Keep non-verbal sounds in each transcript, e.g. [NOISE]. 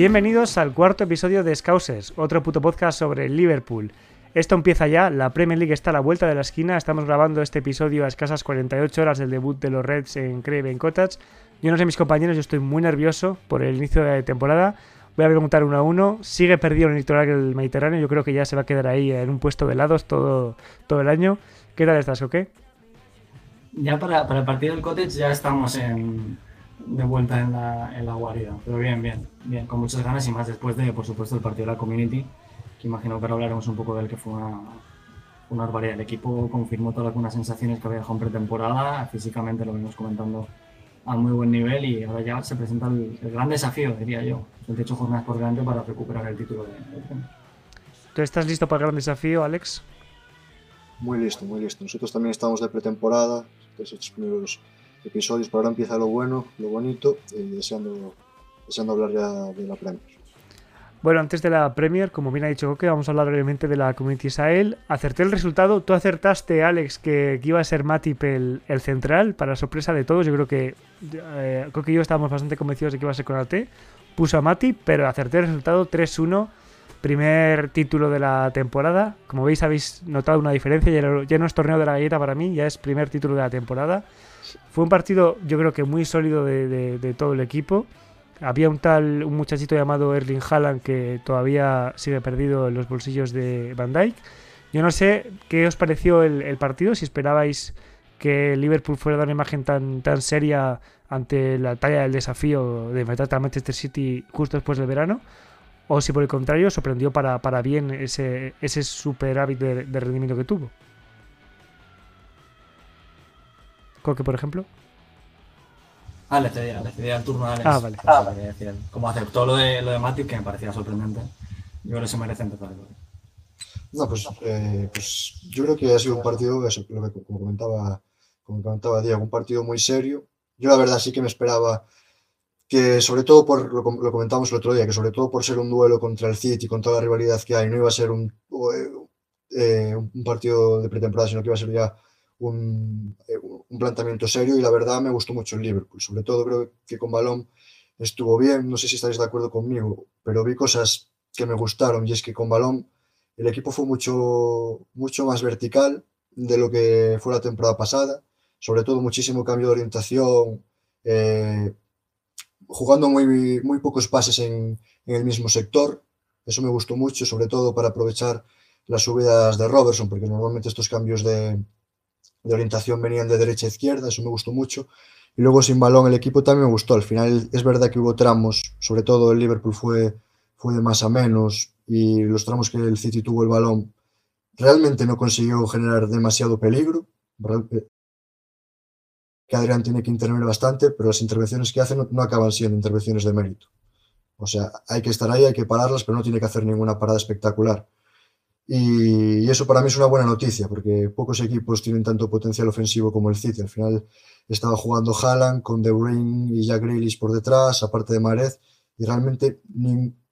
Bienvenidos al cuarto episodio de Scousers, otro puto podcast sobre Liverpool. Esto empieza ya, la Premier League está a la vuelta de la esquina, estamos grabando este episodio a escasas 48 horas del debut de los Reds en Craven Cottage. Yo no sé mis compañeros, yo estoy muy nervioso por el inicio de temporada. Voy a preguntar uno a uno. Sigue perdido en el litoral del Mediterráneo, yo creo que ya se va a quedar ahí en un puesto de helados todo, todo el año. ¿Qué tal estás, o qué? Ya para, para el partido del Cottage ya estamos en, de vuelta en la, en la guarida. Pero bien, bien, bien, con muchas ganas y más después de, por supuesto, el partido de la Community, que imagino que ahora hablaremos un poco del que fue una, una barbaridad. El equipo confirmó todas las sensaciones que había dejado en pretemporada, físicamente lo venimos comentando a muy buen nivel y ahora ya se presenta el, gran desafío, diría yo. Son ocho jornadas por delante para recuperar el título de, de ¿Tú estás listo para el gran desafío, Alex? Muy listo, muy listo. Nosotros también estamos de pretemporada, esos primeros episodios, pero ahora empieza lo bueno, lo bonito, y deseando, deseando hablar ya de la Premier. Bueno, antes de la Premier, como bien ha dicho Coque, vamos a hablar brevemente de la Community Israel. Acerté el resultado. Tú acertaste, Alex, que, iba a ser Matip el, el, central, para sorpresa de todos. Yo creo que eh, Coque y yo estábamos bastante convencidos de que iba a ser con Conate. Puso a Matip, pero acerté el resultado 3-1. Primer título de la temporada. Como veis, habéis notado una diferencia. Ya, ya no es torneo de la galleta para mí, ya es primer título de la temporada. Fue un partido, yo creo que muy sólido de, todo el equipo. Había un tal, un muchachito llamado Erling Haaland que todavía sigue perdido en los bolsillos de Van Dijk. Yo no sé qué os pareció el, partido, si esperabais que Liverpool fuera a una imagen tan, tan seria ante la talla del desafío de enfrentar a Manchester City justo después del verano, o si por el contrario sorprendió para, para bien ese, ese superávit de rendimiento que tuvo. Coque, por ejemplo. Ah, le cedía, le cedía el turno a Alex. Ah, vale. Ah, vale. Como aceptó lo de, lo de Matic, que me parecía sorprendente. Yo creo que se merece empezar. No, pues, eh, pues yo creo que ha sido un partido, eso, lo que, como, comentaba, como comentaba Diego, un partido muy serio. Yo la verdad sí que me esperaba que sobre todo por, lo, lo comentamos el otro día, que sobre todo por ser un duelo contra el City, con toda la rivalidad que hay, no iba a ser un, eh, un partido de pretemporada, sino que iba a ser ya un, eh, un, planteamiento serio y la verdad me gustó mucho el Liverpool. Sobre todo creo que con balón estuvo bien, no sé si estáis de acuerdo conmigo, pero vi cosas que me gustaron y es que con balón el equipo fue mucho, mucho más vertical de lo que fue la temporada pasada, sobre todo muchísimo cambio de orientación, eh, jugando muy, muy pocos pases en, en el mismo sector, eso me gustó mucho, sobre todo para aprovechar las subidas de Robertson, porque normalmente estos cambios de, de orientación venían de derecha a izquierda, eso me gustó mucho. Y luego sin balón el equipo también me gustó. Al final es verdad que hubo tramos, sobre todo el Liverpool fue, fue de más a menos y los tramos que el City tuvo el balón realmente no consiguió generar demasiado peligro. Que Adrián tiene que intervenir bastante, pero las intervenciones que hace no, no acaban siendo intervenciones de mérito. O sea, hay que estar ahí, hay que pararlas, pero no tiene que hacer ninguna parada espectacular. Y eso para mí es una buena noticia, porque pocos equipos tienen tanto potencial ofensivo como el City. Al final estaba jugando Haaland con De Bruyne y Jack Grealish por detrás, aparte de Marez, y realmente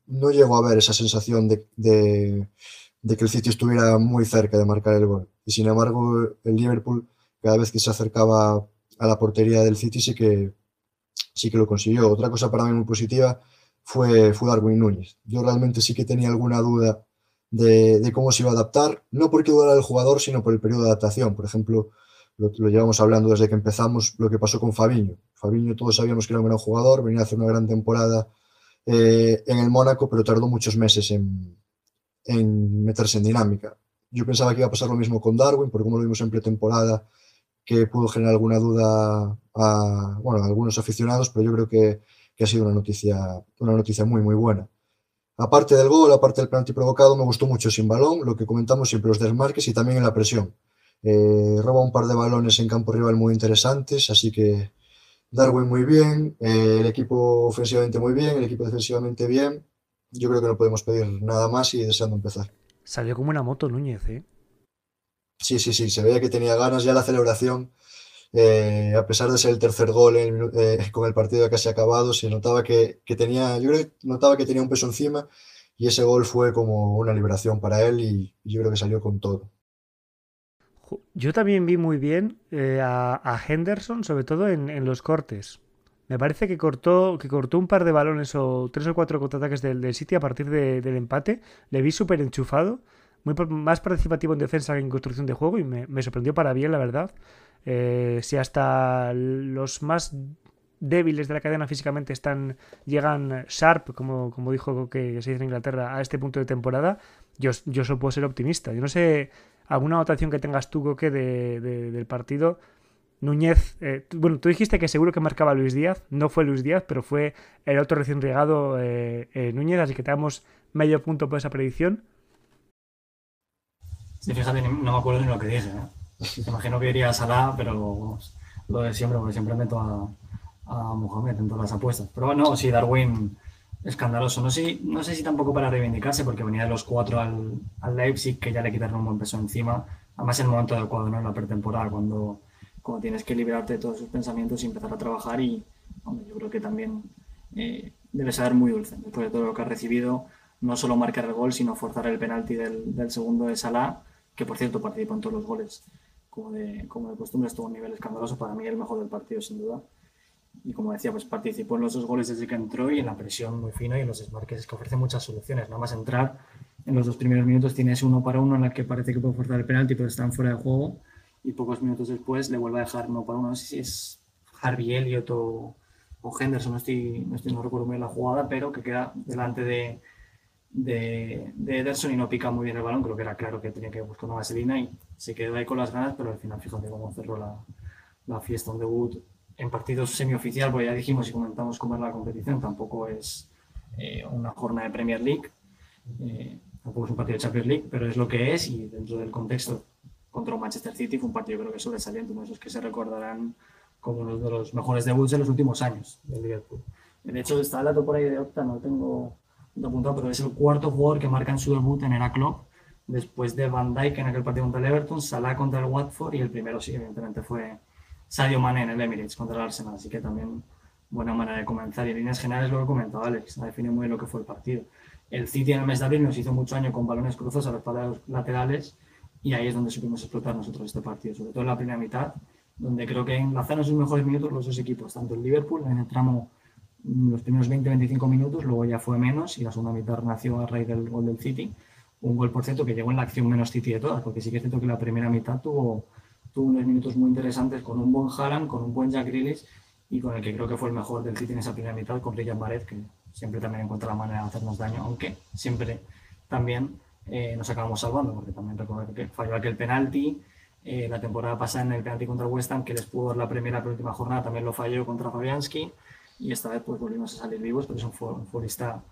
no llegó a ver esa sensación de, de, que el City estuviera muy cerca de marcar el gol. Y sin embargo, el Liverpool, cada vez que se acercaba a la portería del City, sí que, sí que lo consiguió. Otra cosa para mí muy positiva fue, fue Darwin Núñez. Yo realmente sí que tenía alguna duda de, cómo se iba a adaptar, no porque dudara el jugador, sino por el periodo de adaptación. Por ejemplo, lo, llevamos hablando desde que empezamos, lo que pasó con Fabiño. Fabiño todos sabíamos que era un gran jugador, venía a hacer una gran temporada eh, en el Mónaco, pero tardó muchos meses en, en, meterse en dinámica. Yo pensaba que iba a pasar lo mismo con Darwin, porque como lo vimos en pretemporada, que pudo generar alguna duda a, bueno, algunos aficionados, pero yo creo que, que ha sido una noticia, una noticia muy, muy buena. Aparte del gol, aparte del penalti provocado, me gustó mucho sin balón, lo que comentamos siempre, los desmarques y también en la presión. Eh, roba un par de balones en campo rival muy interesantes, así que Darwin muy bien, eh, el equipo ofensivamente muy bien, el equipo defensivamente bien. Yo creo que no podemos pedir nada más y deseando empezar. Salió como una moto Núñez, ¿eh? Sí, sí, sí, se veía que tenía ganas ya la celebración eh, a pesar de ser el tercer gol eh, [LAUGHS] con el partido casi acabado, se notaba que, tenía, yo creo que notaba que tenía un peso encima y ese gol fue como una liberación para él y, yo creo que salió con todo. Yo también vi muy bien eh, a, Henderson, sobre todo en, los cortes. me parece que cortó, que cortó un par de balones o tres o cuatro contraataques del, del City a partir del empate. Le vi súper enchufado, muy más participativo en defensa que en construcción de juego y me, sorprendió para bien, la verdad. Eh, si hasta los más débiles de la cadena físicamente están llegan sharp, como, como dijo que se dice en Inglaterra, a este punto de temporada, yo, yo solo puedo ser optimista. Yo no sé alguna anotación que tengas tú, Coque, de, del partido Núñez, eh, bueno, tú dijiste que seguro que marcaba Luis Díaz, no fue Luis Díaz, pero fue el otro recién regado eh, eh, Núñez, así que te damos medio punto por esa predicción. Sí, fíjate, no me acuerdo ni lo que dije. ¿eh? Te imagino que iría a Salah, pero lo de siempre, porque siempre meto a, a Mohamed en todas las apuestas. Pero bueno, sí, Darwin escandaloso. No sé, no sé si tampoco para reivindicarse, porque venía de los cuatro al, al Leipzig, que ya le quitaron un buen peso encima. Además, en el momento adecuado, ¿no? En la pretemporada, cuando como tienes que liberarte de todos esos pensamientos y empezar a trabajar y yo creo que también eh, debe ser muy dulce después de todo lo que ha recibido, no solo marcar el gol, sino forzar el penalti del, segundo de Salah, que por cierto participó en todos los goles, como de, como de costumbre estuvo a un nivel escandaloso, para mí el mejor del partido sin duda. Y como decía, pues participó en los dos goles desde que entró y en la presión muy fina y en los desmarques que ofrece muchas soluciones. Nada más entrar en los dos primeros minutos tienes uno para uno en el que parece que puede forzar el penalti, pero están fuera de juego y pocos minutos después le vuelve a dejar no para uno, no sé si es Harvey Elliott o, Henderson, no estoy, no estoy, no recuerdo bien la jugada, pero que queda delante de, de, de, Ederson y no pica muy bien el balón, creo que era claro que tenía que buscar una vaselina y se quedó ahí con las ganas, pero al final fíjate cómo cerró la, la fiesta, un debut en partidos semioficial, pues ya dijimos y comentamos cómo es la competición, tampoco es eh, una jornada de Premier League, eh, tampoco es un partido de Champions League, pero es lo que es y dentro del contexto contra Manchester City fue un partido creo que sobresaliente, uno de esos que se recordarán como uno de los mejores debuts de los últimos años del Liverpool. De hecho, está el dato por ahí de Opta, no tengo apuntado, pero es el cuarto jugador que marca en su debut en era club después de Van Dijk en aquel partido contra el Everton, Salah contra el Watford y el primero sí, evidentemente fue Sadio Mane en el Emirates contra el Arsenal, así que también buena manera de comenzar. Y en líneas generales lo que comentado Alex, ha definido muy bien lo que fue el partido. El City en el mes de abril nos hizo mucho año con balones cruzados a los laterales y ahí es donde supimos explotar nosotros este partido, sobre todo en la primera mitad, donde creo que enlazaron sus mejores minutos los dos equipos, tanto el Liverpool en el tramo los primeros 20-25 minutos, luego ya fue menos y la segunda mitad nació a raíz del gol del City, un gol por cierto que llegó en la acción menos City de todas, porque sí que es cierto que la primera mitad tuvo, tuvo unos minutos muy interesantes con un buen Haaland, con un buen Jack Grealish y con el que creo que fue el mejor del City en esa primera mitad, con Riyad Mahrez, que siempre también encuentra la manera de hacernos daño, aunque siempre también eh, nos acabamos salvando, porque también recuerdo que falló aquel penalti. Eh, la temporada pasada en el penalti contra West Ham, que les pudo dar la primera pero última jornada, también lo falló contra Fabianski. Y esta vez pues volvimos a salir vivos, pero es un, futbolista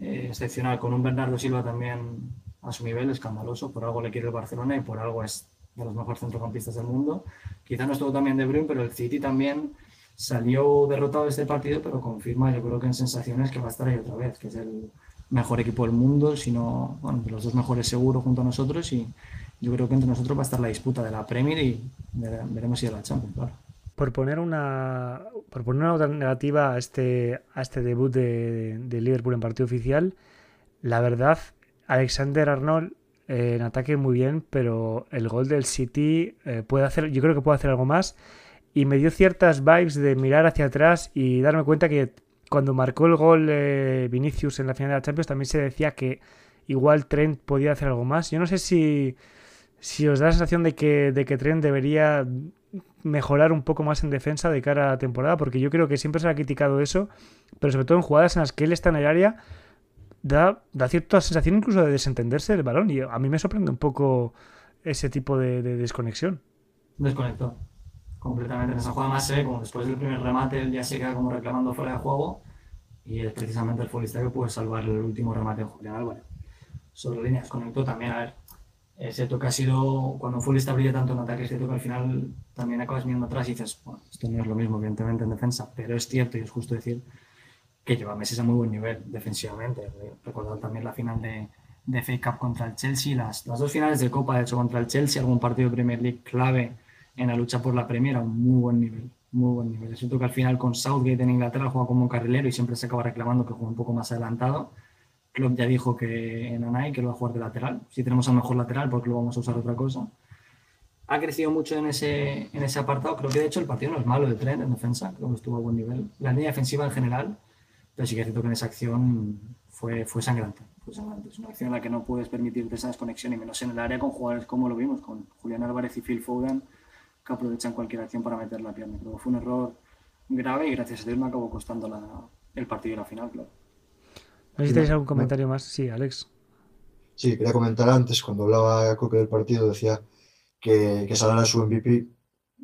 eh, excepcional, con un Bernardo Silva también a su nivel, escandaloso. Por algo le quiere el Barcelona y por algo es de los mejores centrocampistas del mundo. Quizá no estuvo también De Bruyne, pero el City también salió derrotado de este partido, pero confirma, yo creo que en sensaciones que va a estar ahí otra vez, que es el, mejor equipo del mundo, sino bueno, los dos mejores seguro junto a nosotros y yo creo que entre nosotros va a estar la disputa de la Premier y veremos si de la Champions, claro. Por poner una por poner una a este a este debut de, de Liverpool en partido oficial, la verdad Alexander Arnold eh, en ataque muy bien, pero el gol del City eh, puede hacer, yo creo que puede hacer algo más y me dio ciertas vibes de mirar hacia atrás y darme cuenta que cuando marcó el gol eh, Vinicius en la final de la Champions también se decía que igual Trent podía hacer algo más. Yo no sé si, si os da la sensación de que, de que Trent debería mejorar un poco más en defensa de cara a la temporada, porque yo creo que siempre se ha criticado eso, pero sobre todo en jugadas en las que él está en el área, da, da cierta sensación incluso de desentenderse del balón, y a mí me sorprende un poco ese tipo de, de desconexión. Desconectó completamente en esa jugada más se como después del primer remate él ya se queda como reclamando fuera de juego y es precisamente el futbolista que puede salvar el último remate de Julián Álvarez. Sobre conectó también, a ver, es cierto que ha sido, cuando un futbolista brilla tanto en ataque, es cierto que al final también acabas mirando atrás y dices, bueno, esto no es lo mismo evidentemente en defensa, pero es cierto y es justo decir que lleva meses a muy buen nivel defensivamente. Recordar también la final de, de FA Cup contra el Chelsea, las, las dos finales de Copa, de hecho, contra el Chelsea, algún partido de Premier League clave en la lucha por la Premier un muy buen nivel. Muy buen nivel. Es cierto que al final con Southgate en Inglaterra juega como carrilero y siempre se acaba reclamando que juega un poco más adelantado. Klopp ya dijo que en Anay que lo va a jugar de lateral. Si tenemos al mejor lateral, porque lo vamos a usar otra cosa. ha crecido mucho en ese, en ese apartado. Creo que de hecho el partido no es malo de Trent en defensa, creo que estuvo a buen nivel. La línea defensiva en general, pero sí que es cierto que en esa acción fue, fue sangrante. Fue sangrante. Es una acción en la que no puedes permitirte esa desconexión y menos en el área con jugadores como lo vimos, con Julián Álvarez y Phil Foden, que aprovechan cualquier acción para meter la pierna. Creo que fue un error grave y gracias a Dios me acabó costando la, el partido y la final, claro. No sé si tenéis algún comentario más. Sí, Alex. Sí, quería comentar antes, cuando hablaba Coque del partido, decía que, que Salah su MVP,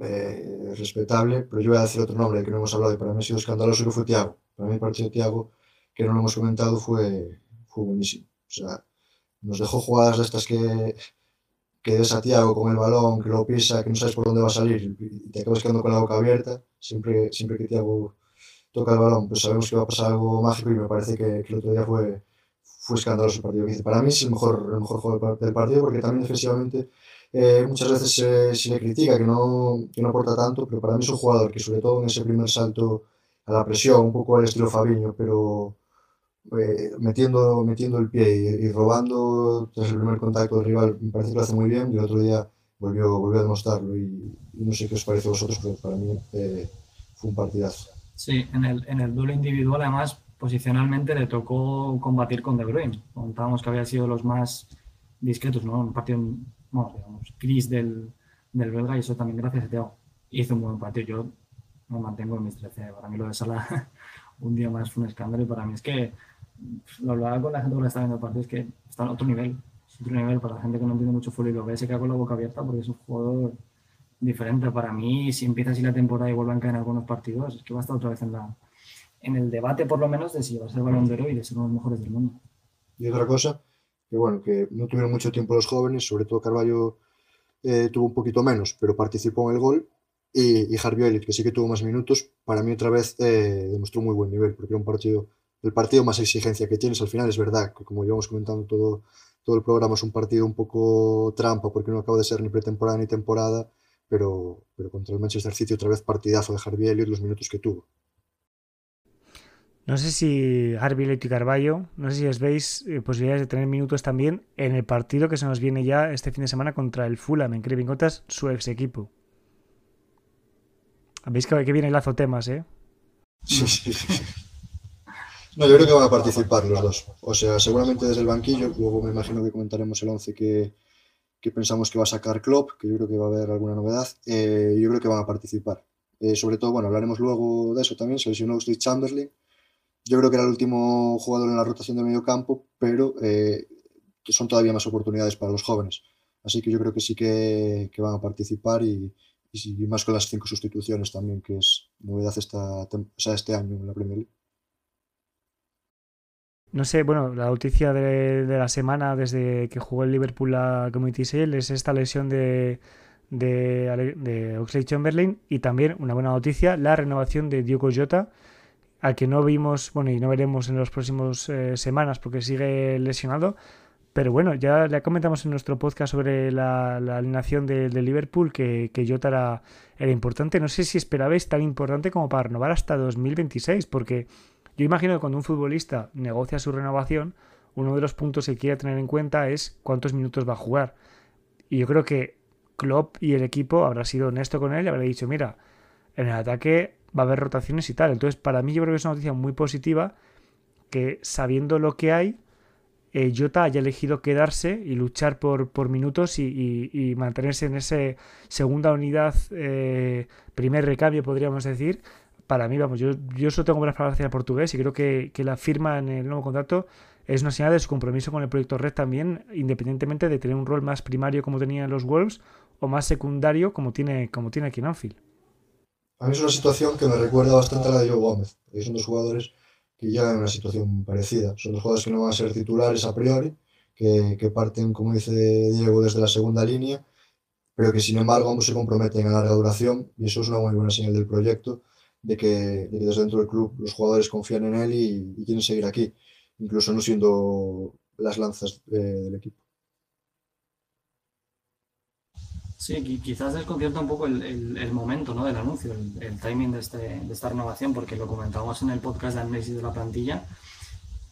eh, respetable, pero yo voy a decir otro nombre que no hemos hablado y para mí ha sido escandaloso, que fue Tiago. Para mí el partido de Tiago, que no lo hemos comentado, fue, fue buenísimo. O sea, nos dejó jugadas de estas que, que des a Tiago con el balón, que lo pisa, que no sabes por dónde va a salir y te acabas quedando con la boca abierta. Siempre, siempre que Tiago toca el balón, pues sabemos que va a pasar algo mágico y me parece que, que el otro día fue, fue escandaloso el partido. Para mí es el mejor, el mejor jugador del partido porque también defensivamente eh, muchas veces se, se, le critica que no, que no aporta tanto, pero para mí es un jugador que sobre todo en ese primer salto a la presión, un poco al estilo Fabiño, pero eh, metiendo, metiendo el pie y, y, robando tras el primer contacto del rival, me parece que lo hace muy bien y el otro día volvió, volvió a demostrarlo y, y no sé qué os parece a vosotros, pero para mí eh, fue un partidazo. Sí, en el, en el duelo individual además posicionalmente le tocó combatir con De Bruyne. Contábamos que había sido los más discretos, ¿no? Un partido bueno, digamos, gris del, del belga y eso también gracias a Teo. Hizo un buen partido. Yo me mantengo en mis 13. Para mí lo de Sala [LAUGHS] un día más fue un escándalo y para mí es que lo hablaba con la gente que está viendo el partido, es que está en otro nivel. Es otro nivel para la gente que no entiende mucho fútbol y lo ve, se queda con la boca abierta porque es un jugador diferente. Para mí, si empieza así la temporada y vuelve a caer en algunos partidos, es que va a estar otra vez en, la, en el debate, por lo menos, de si va a ser balón de oro y de ser uno de los mejores del mundo. Y otra cosa, que bueno, que no tuvieron mucho tiempo los jóvenes, sobre todo Carballo eh, tuvo un poquito menos, pero participó en el gol. Y, y Harvey Elliott, que sí que tuvo más minutos, para mí otra vez eh, demostró muy buen nivel, porque era un partido, el partido más exigencia que tienes al final es verdad, que como llevamos comentando todo, todo el programa, es un partido un poco trampa, porque no acaba de ser ni pretemporada ni temporada, pero, pero contra el Manchester City otra vez partidazo de Harvey Elliott los minutos que tuvo. No sé si Harvey Elliott y Carballo, no sé si os veis eh, posibilidades de tener minutos también en el partido que se nos viene ya este fin de semana contra el Fulham en Craven su ex equipo. Veis que, que viene el lazo temas, ¿eh? Sí, sí, sí. No, yo creo que van a participar los dos. O sea, seguramente desde el banquillo, luego me imagino que comentaremos el 11 que, que pensamos que va a sacar Klopp, que yo creo que va a haber alguna novedad. Eh, yo creo que van a participar. Eh, sobre todo, bueno, hablaremos luego de eso también, se lesionó Oxley Chamberlain. Yo creo que era el último jugador en la rotación del medio campo, pero eh, son todavía más oportunidades para los jóvenes. Así que yo creo que sí que, que van a participar y, y, más con las cinco sustituciones también, que es novedad esta, o sea, este año en la Premier League. No sé, bueno, la noticia de, la semana desde que jugó el Liverpool la Community Shield es esta lesión de, de, de Oxley Chamberlain y también una buena noticia, la renovación de Diogo Jota, al que no vimos, bueno, y no veremos en las próximas eh, semanas porque sigue lesionado. Pero bueno, ya le comentamos en nuestro podcast sobre la, alineación de, de, Liverpool que, que Jota era, era importante. No sé si esperabais tan importante como para renovar hasta 2026, porque yo imagino que cuando un futbolista negocia su renovación, uno de los puntos que quiere tener en cuenta es cuántos minutos va a jugar. Y yo creo que Klopp y el equipo habrá sido honesto con él y habrá dicho, mira, en el ataque va a haber rotaciones y tal. Entonces, para mí yo creo que es una noticia muy positiva que sabiendo lo que hay, eh, Jota haya elegido quedarse y luchar por, minutos y, mantenerse en esa segunda unidad, eh, primer recambio, podríamos decir. Para mí, vamos, yo, yo solo tengo buenas palabras hacia el portugués y creo que, que la firma en el nuevo contrato es una señal de su compromiso con el proyecto Red también, independientemente de tener un rol más primario como tenía en los Wolves o más secundario como tiene, como tiene aquí en Anfield. A mí es una situación que me recuerda bastante a la de Joe Gómez, porque son dos jugadores que llegan en una situación parecida. Son dos jugadores que no van a ser titulares a priori, que, que, parten, como dice Diego, desde la segunda línea, pero que sin embargo ambos se comprometen a larga duración y eso es una muy buena señal del proyecto, de que, de que desde dentro del club los jugadores confían en él y, y quieren seguir aquí, incluso no siendo las lanzas eh, del equipo. Sí, quizás desconcierta un poco el, el, el momento ¿no? del anuncio, el, el timing de, este, de, esta renovación, porque lo comentamos en el podcast de análisis de la plantilla,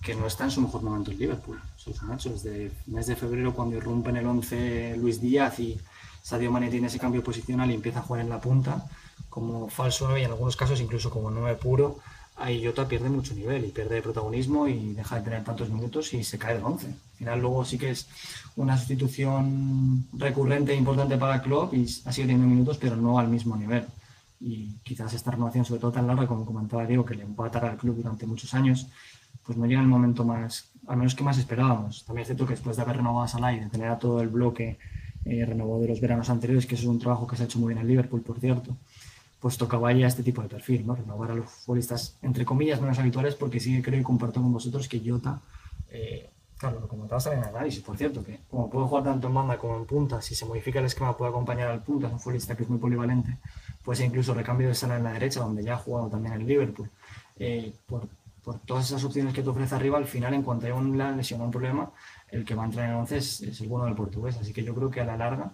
que no está en su mejor momento el Liverpool. Eso es un hecho. Desde mes de febrero, cuando irrumpe en el 11 Luis Díaz y, Sadio Mane tiene ese cambio posicional y empieza a jugar en la punta como falso 9 y en algunos casos incluso como 9 puro, ahí Jota pierde mucho nivel y pierde protagonismo y deja de tener tantos minutos y se cae del 11. Al final luego sí que es una sustitución recurrente e importante para el club y ha sido teniendo minutos pero no al mismo nivel. Y quizás esta renovación, sobre todo tan larga, como comentaba Diego, que le empatará al club durante muchos años, pues no llega el momento más, al menos que más esperábamos. También es cierto que después de haber renovado a Salah y de tener a todo el bloque eh, renovado de los veranos anteriores, que eso es un trabajo que se ha hecho muy bien en Liverpool, por cierto, pues tocaba ya este tipo de perfil, ¿no? Renovar a los futbolistas, entre comillas, menos habituales, porque sí que creo y comparto con vosotros que Jota, eh, claro, lo comentabas en el análisis, por cierto, que como puede jugar tanto en banda como en punta, si se modifica el esquema puede acompañar al punta, es un futbolista que es muy polivalente, pues incluso recambio de sala en la derecha, donde ya ha jugado también en Liverpool. Eh, por, por, todas esas opciones que te ofrece arriba, al final, en cuanto haya una lesión o un problema, el que va a entrar en el 11 es, es el bueno del portugués, así que yo creo que a la larga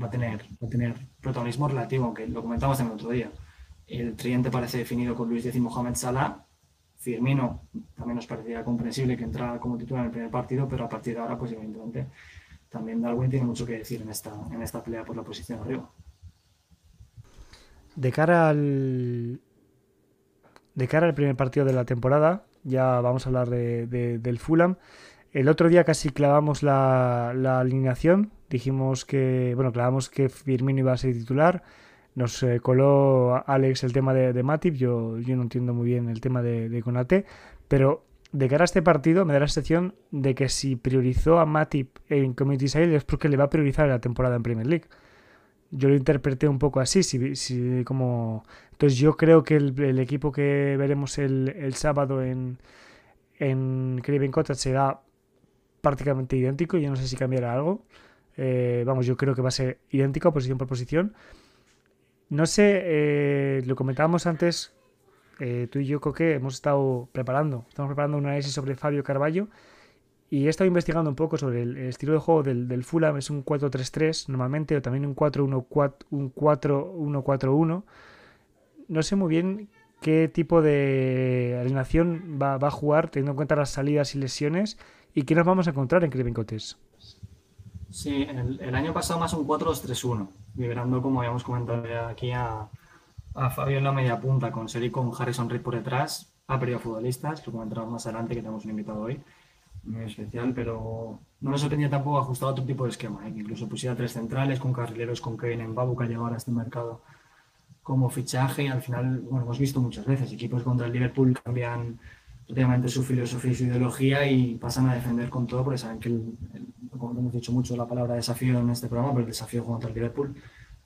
va a tener, va a tener protagonismo relativo, aunque lo comentamos en el otro día. El tridente parece definido con Luis X y Mohamed Salah. Firmino también nos parecía comprensible que entrara como titular en el primer partido, pero a partir de ahora, pues evidentemente, también Darwin tiene mucho que decir en esta, en esta pelea por la posición arriba. De cara al. De cara al primer partido de la temporada, ya vamos a hablar de, de, del Fulham. El otro día casi clavamos la, alineación. Dijimos que, bueno, clavamos que Firmino iba a ser titular. Nos eh, coló Alex el tema de, Matip. Yo, yo no entiendo muy bien el tema de, de Conate. Pero de cara a este partido me da la sensación de que si priorizó a Matip en Community Sale es porque le va a priorizar la temporada en Premier League. Yo lo interpreté un poco así, como... Entonces yo creo que el, equipo que veremos el, el sábado en, en Craven Cottage será prácticamente idéntico. Yo no sé si cambiará algo. Eh, vamos, yo creo que va a ser idéntico posición por posición. No sé, eh, lo comentábamos antes, eh, tú y yo, Coque, hemos estado preparando, estamos preparando un análisis sobre Fabio Carballo y he estado investigando un poco sobre el, estilo de juego del, Fulham, es un 4-3-3 normalmente, o también un 4-1-4-1. No sé muy bien qué tipo de alineación va, va, a jugar, teniendo en cuenta las salidas y lesiones, y qué nos vamos a encontrar en Craven Cotes. Sí, el, el, año pasado más un 4-2-3-1, liberando, como habíamos comentado aquí, a, a Fabio en la media punta, con Seri con Harrison Reed por detrás, ha perdido futbolistas, lo comentaremos más adelante, que tenemos un invitado hoy, muy especial, pero no me sorprendía tampoco ajustar a otro tipo de esquema, ¿eh? que incluso pusiera tres centrales con carrileros, con Kevin en Babu, que ha llegado a este mercado como fichaje, y al final, bueno, hemos visto muchas veces, equipos contra el Liverpool cambian prácticamente su filosofía y su ideología y pasan a defender con todo, porque saben que, el, el, como hemos dicho mucho la palabra desafío en este programa, pero el desafío contra el Liverpool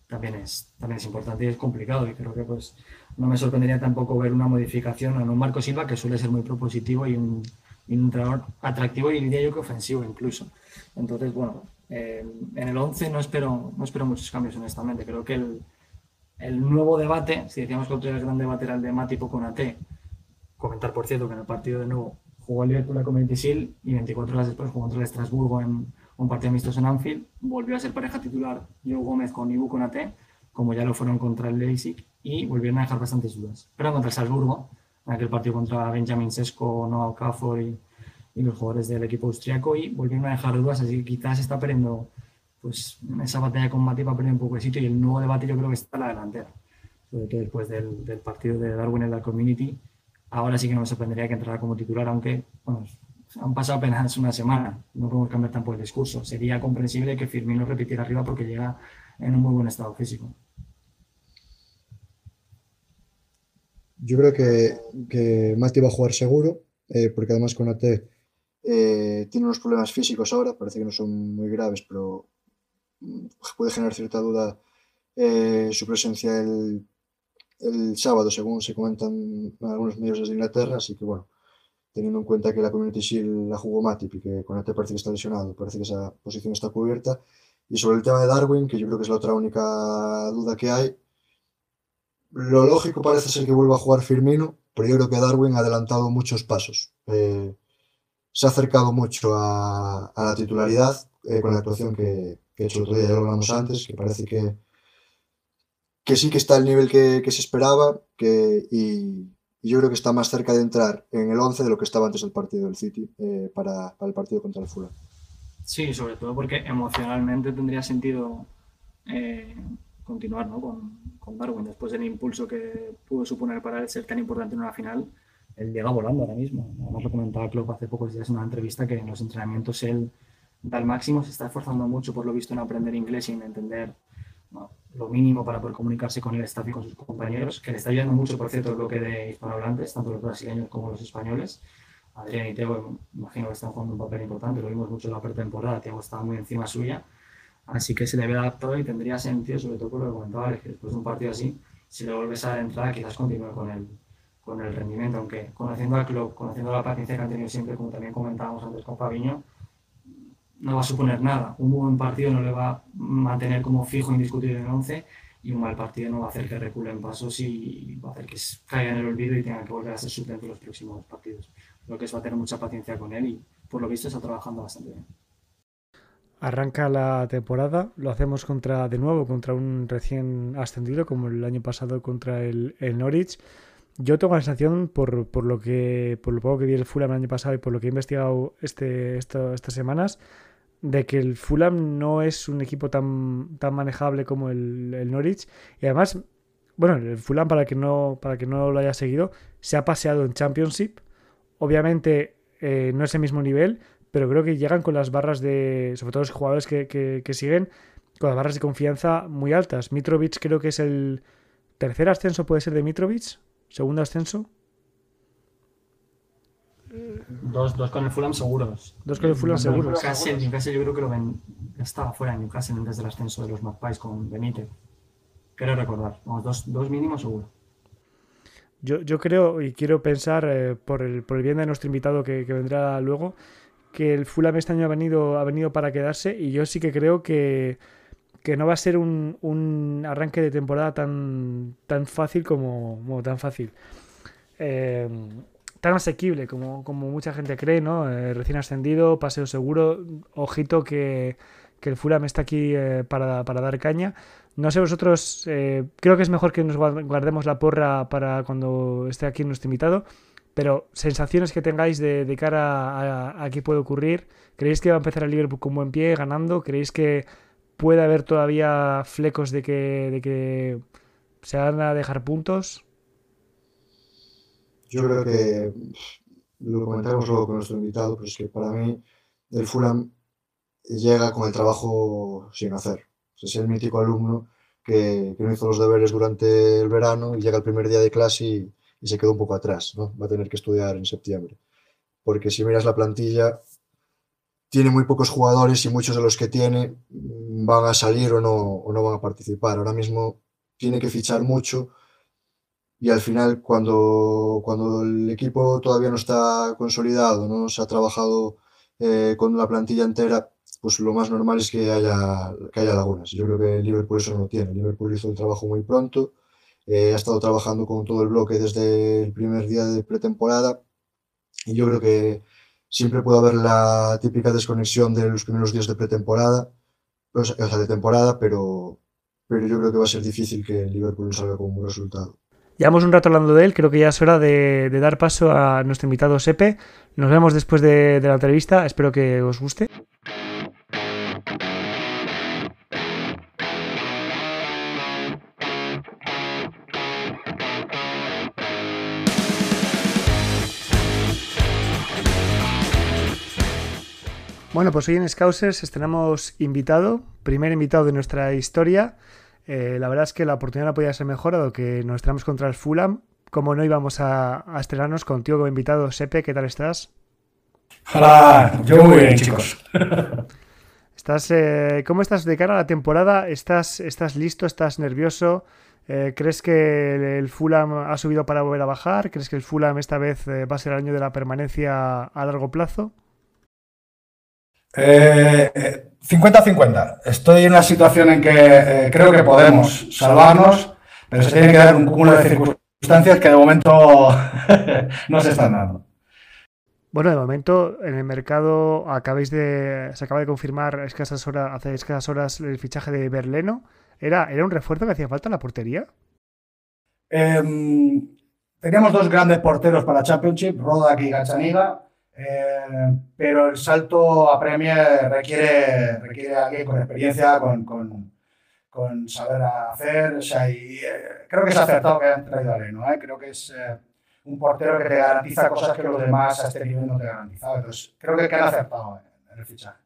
también es, también es importante y es complicado y creo que pues no me sorprendería tampoco ver una modificación en un Marco Silva que suele ser muy propositivo y un, y un entrenador atractivo y diría yo que ofensivo incluso. Entonces, bueno, eh, en el 11 no espero, no espero muchos cambios honestamente. Creo que el, el nuevo debate, si decíamos que otro gran debate era el de Matipo con AT, comentar por cierto que en el partido de nuevo jugó el Liverpool con Mentisil y 24 horas después jugó contra el Estrasburgo en un partido amistoso en Anfield, volvió a ser pareja titular Joe Gómez con Ibu con AT, como ya lo fueron contra el Leipzig, y volvieron a dejar bastantes dudas. Pero contra el Salzburgo, en aquel partido contra Benjamin Sesko, Noah Okafor y, y, los jugadores del equipo austriaco, y volvieron a dejar dudas, así que quizás está perdiendo, pues en esa batalla con Matip va a perder un poco de sitio, y el nuevo debate yo creo que está en la delantera, sobre todo después del, del partido de Darwin en la Community. Ahora sí que no me sorprendería que entrara como titular, aunque bueno, han pasado apenas una semana, no podemos cambiar tampoco el discurso. Sería comprensible que Firmino repitiera arriba porque llega en un muy buen estado físico. Yo creo que, que Mati va a jugar seguro, eh, porque además con AT eh, tiene unos problemas físicos ahora, parece que no son muy graves, pero puede generar cierta duda eh, su presencia el, el, sábado, según se comentan algunos medios de Inglaterra, así que bueno, teniendo en cuenta que la Community Shield la jugó Matip y que con AT parece que está lesionado, parece que esa posición está cubierta. Y sobre el tema de Darwin, que yo creo que es la otra única duda que hay, lo lógico parece ser que vuelva a jugar Firmino, pero yo creo que Darwin ha adelantado muchos pasos. Eh, se ha acercado mucho a, a la titularidad eh, con la actuación que, que he hecho el otro día, ya lo hablamos antes, que parece que, que sí que está al nivel que, que se esperaba que, y, yo creo que está más cerca de entrar en el 11 de lo que estaba antes del partido del City eh, para, el partido contra el Fulham. Sí, sobre todo porque emocionalmente tendría sentido eh, continuar ¿no? con, con, Darwin después del impulso que pudo suponer para él ser tan importante en una final. Él llega volando ahora mismo. Además lo comentaba Klopp hace pocos días en una entrevista que en los entrenamientos él da el máximo, se está esforzando mucho por lo visto en aprender inglés y en entender lo mínimo para poder comunicarse con el staff y con sus compañeros, que le está ayudando mucho, por cierto, el bloque de hispanohablantes, tanto los brasileños como los españoles. Adrián y Teo, imagino que están jugando un papel importante, lo vimos mucho en la pretemporada, Teo estaba muy encima suya, así que se le ve adaptado y tendría sentido, sobre todo por lo que comentaba que después de un partido así, si le vuelves a entrar, quizás continúe con el, con el rendimiento, aunque conociendo al club, conociendo la paciencia que han tenido siempre, como también comentábamos antes con Fabiño, no va a suponer nada. Un buen partido no le va a mantener como fijo indiscutible en el 11 y un mal partido no va a hacer que recule en pasos y va a hacer que caiga en el olvido y tenga que volver a ser suplente en los próximos partidos. Creo que eso va a tener mucha paciencia con él y por lo visto está trabajando bastante bien. Arranca la temporada, lo hacemos contra de nuevo contra un recién ascendido como el año pasado contra el, el Norwich. Yo tengo la sensación, por, por, lo que, por lo poco que vi el Fulham el año pasado y por lo que he investigado este, estas semanas, de que el Fulham no es un equipo tan, tan manejable como el, el, Norwich. Y además, bueno, el Fulham, para que, no, para que no lo haya seguido, se ha paseado en Championship. Obviamente eh, no es el mismo nivel, pero creo que llegan con las barras de, sobre todo los jugadores que, que, que siguen, con las barras de confianza muy altas. Mitrovic creo que es el tercer ascenso, puede ser de Mitrovic, segundo ascenso. Dos, dos con el Fulham seguros. Dos con el Fulham seguros. Newcastle, Newcastle yo creo que lo ven, estaba fuera de Newcastle antes del ascenso de los Magpies con Benítez. Quiero recordar, vamos, dos, dos mínimos seguro. Yo, yo creo y quiero pensar, eh, por, el, por el bien de nuestro invitado que, que, vendrá luego, que el Fulham este año ha venido, ha venido para quedarse y yo sí que creo que, que no va a ser un, un arranque de temporada tan, tan fácil como, como tan fácil. Eh, tan asequible como, como mucha gente cree, ¿no? Eh, recién ascendido, paseo seguro, ojito que, que el Fulham está aquí eh, para, para, dar caña. No sé vosotros, creo que es mejor que nos guardemos la porra para cuando esté aquí nuestro invitado, pero sensaciones que tengáis de, cara a, qué puede ocurrir. ¿Creéis que va a empezar el Liverpool con buen pie, ganando? ¿Creéis que puede haber todavía flecos de que, de que se van a dejar puntos? Yo creo que lo comentaremos luego con nuestro invitado, pero es que para mí el Fulham llega con el trabajo sin hacer. Es el mítico alumno que, que, no hizo los deberes durante el verano y llega el primer día de clase y, y, se quedó un poco atrás, ¿no? Va a tener que estudiar en septiembre. Porque si miras la plantilla, tiene muy pocos jugadores y muchos de los que tiene van a salir o no, o no van a participar. Ahora mismo tiene que fichar mucho y al final cuando, cuando el equipo todavía no está consolidado, no se ha trabajado eh, con la plantilla entera, pues lo más normal es que haya, que haya lagunas. Yo creo que Liverpool eso no lo tiene. Liverpool hizo el trabajo muy pronto, eh, ha estado trabajando con todo el bloque desde el primer día de pretemporada y yo creo que siempre puede haber la típica desconexión de los primeros días de pretemporada, o sea, de temporada, pero, pero yo creo que va a ser difícil que el Liverpool salga con un buen resultado. Llevamos un rato hablando de él, creo que ya es hora de, dar paso a nuestro invitado Sepe. Nos vemos después de, de la entrevista, espero que os guste. Bueno, pues hoy en Scousers estrenamos invitado, primer invitado de nuestra historia. Eh, la verdad es que la oportunidad no podía ser mejor, dado que nos estrenamos contra el Fulham. Como no íbamos a, a, estrenarnos contigo como invitado, Sepe, ¿qué tal estás? Hola, yo muy bien, chicos. [LAUGHS] ¿Estás, eh, ¿Cómo estás de cara a la temporada? ¿Estás, estás listo? ¿Estás nervioso? Eh, ¿Crees que el Fulham ha subido para volver a bajar? ¿Crees que el Fulham esta vez eh, va a ser el año de la permanencia a largo plazo? 50-50. Eh, Estoy en una situación en que eh, creo que podemos salvarnos, pero se tiene que dar un cúmulo de circunstancias que de momento [LAUGHS] no se están dando. Bueno, de momento en el mercado acabáis de, se acaba de confirmar escasas horas, hace escasas horas el fichaje de Berleno. ¿Era, ¿Era un refuerzo que hacía falta en la portería? Eh, teníamos dos grandes porteros para Championship, Rodak y Gachaniga. Eh, pero el salto a Premier requiere, requiere a alguien con experiencia, con, con, con saber hacer. O sea, y, eh, creo que es acertado que hayan traído a Leno. ¿eh? Creo que es eh, un portero que te garantiza cosas que los demás a este nivel no te garantizan. Entonces, creo que, que han acertado en el fichaje.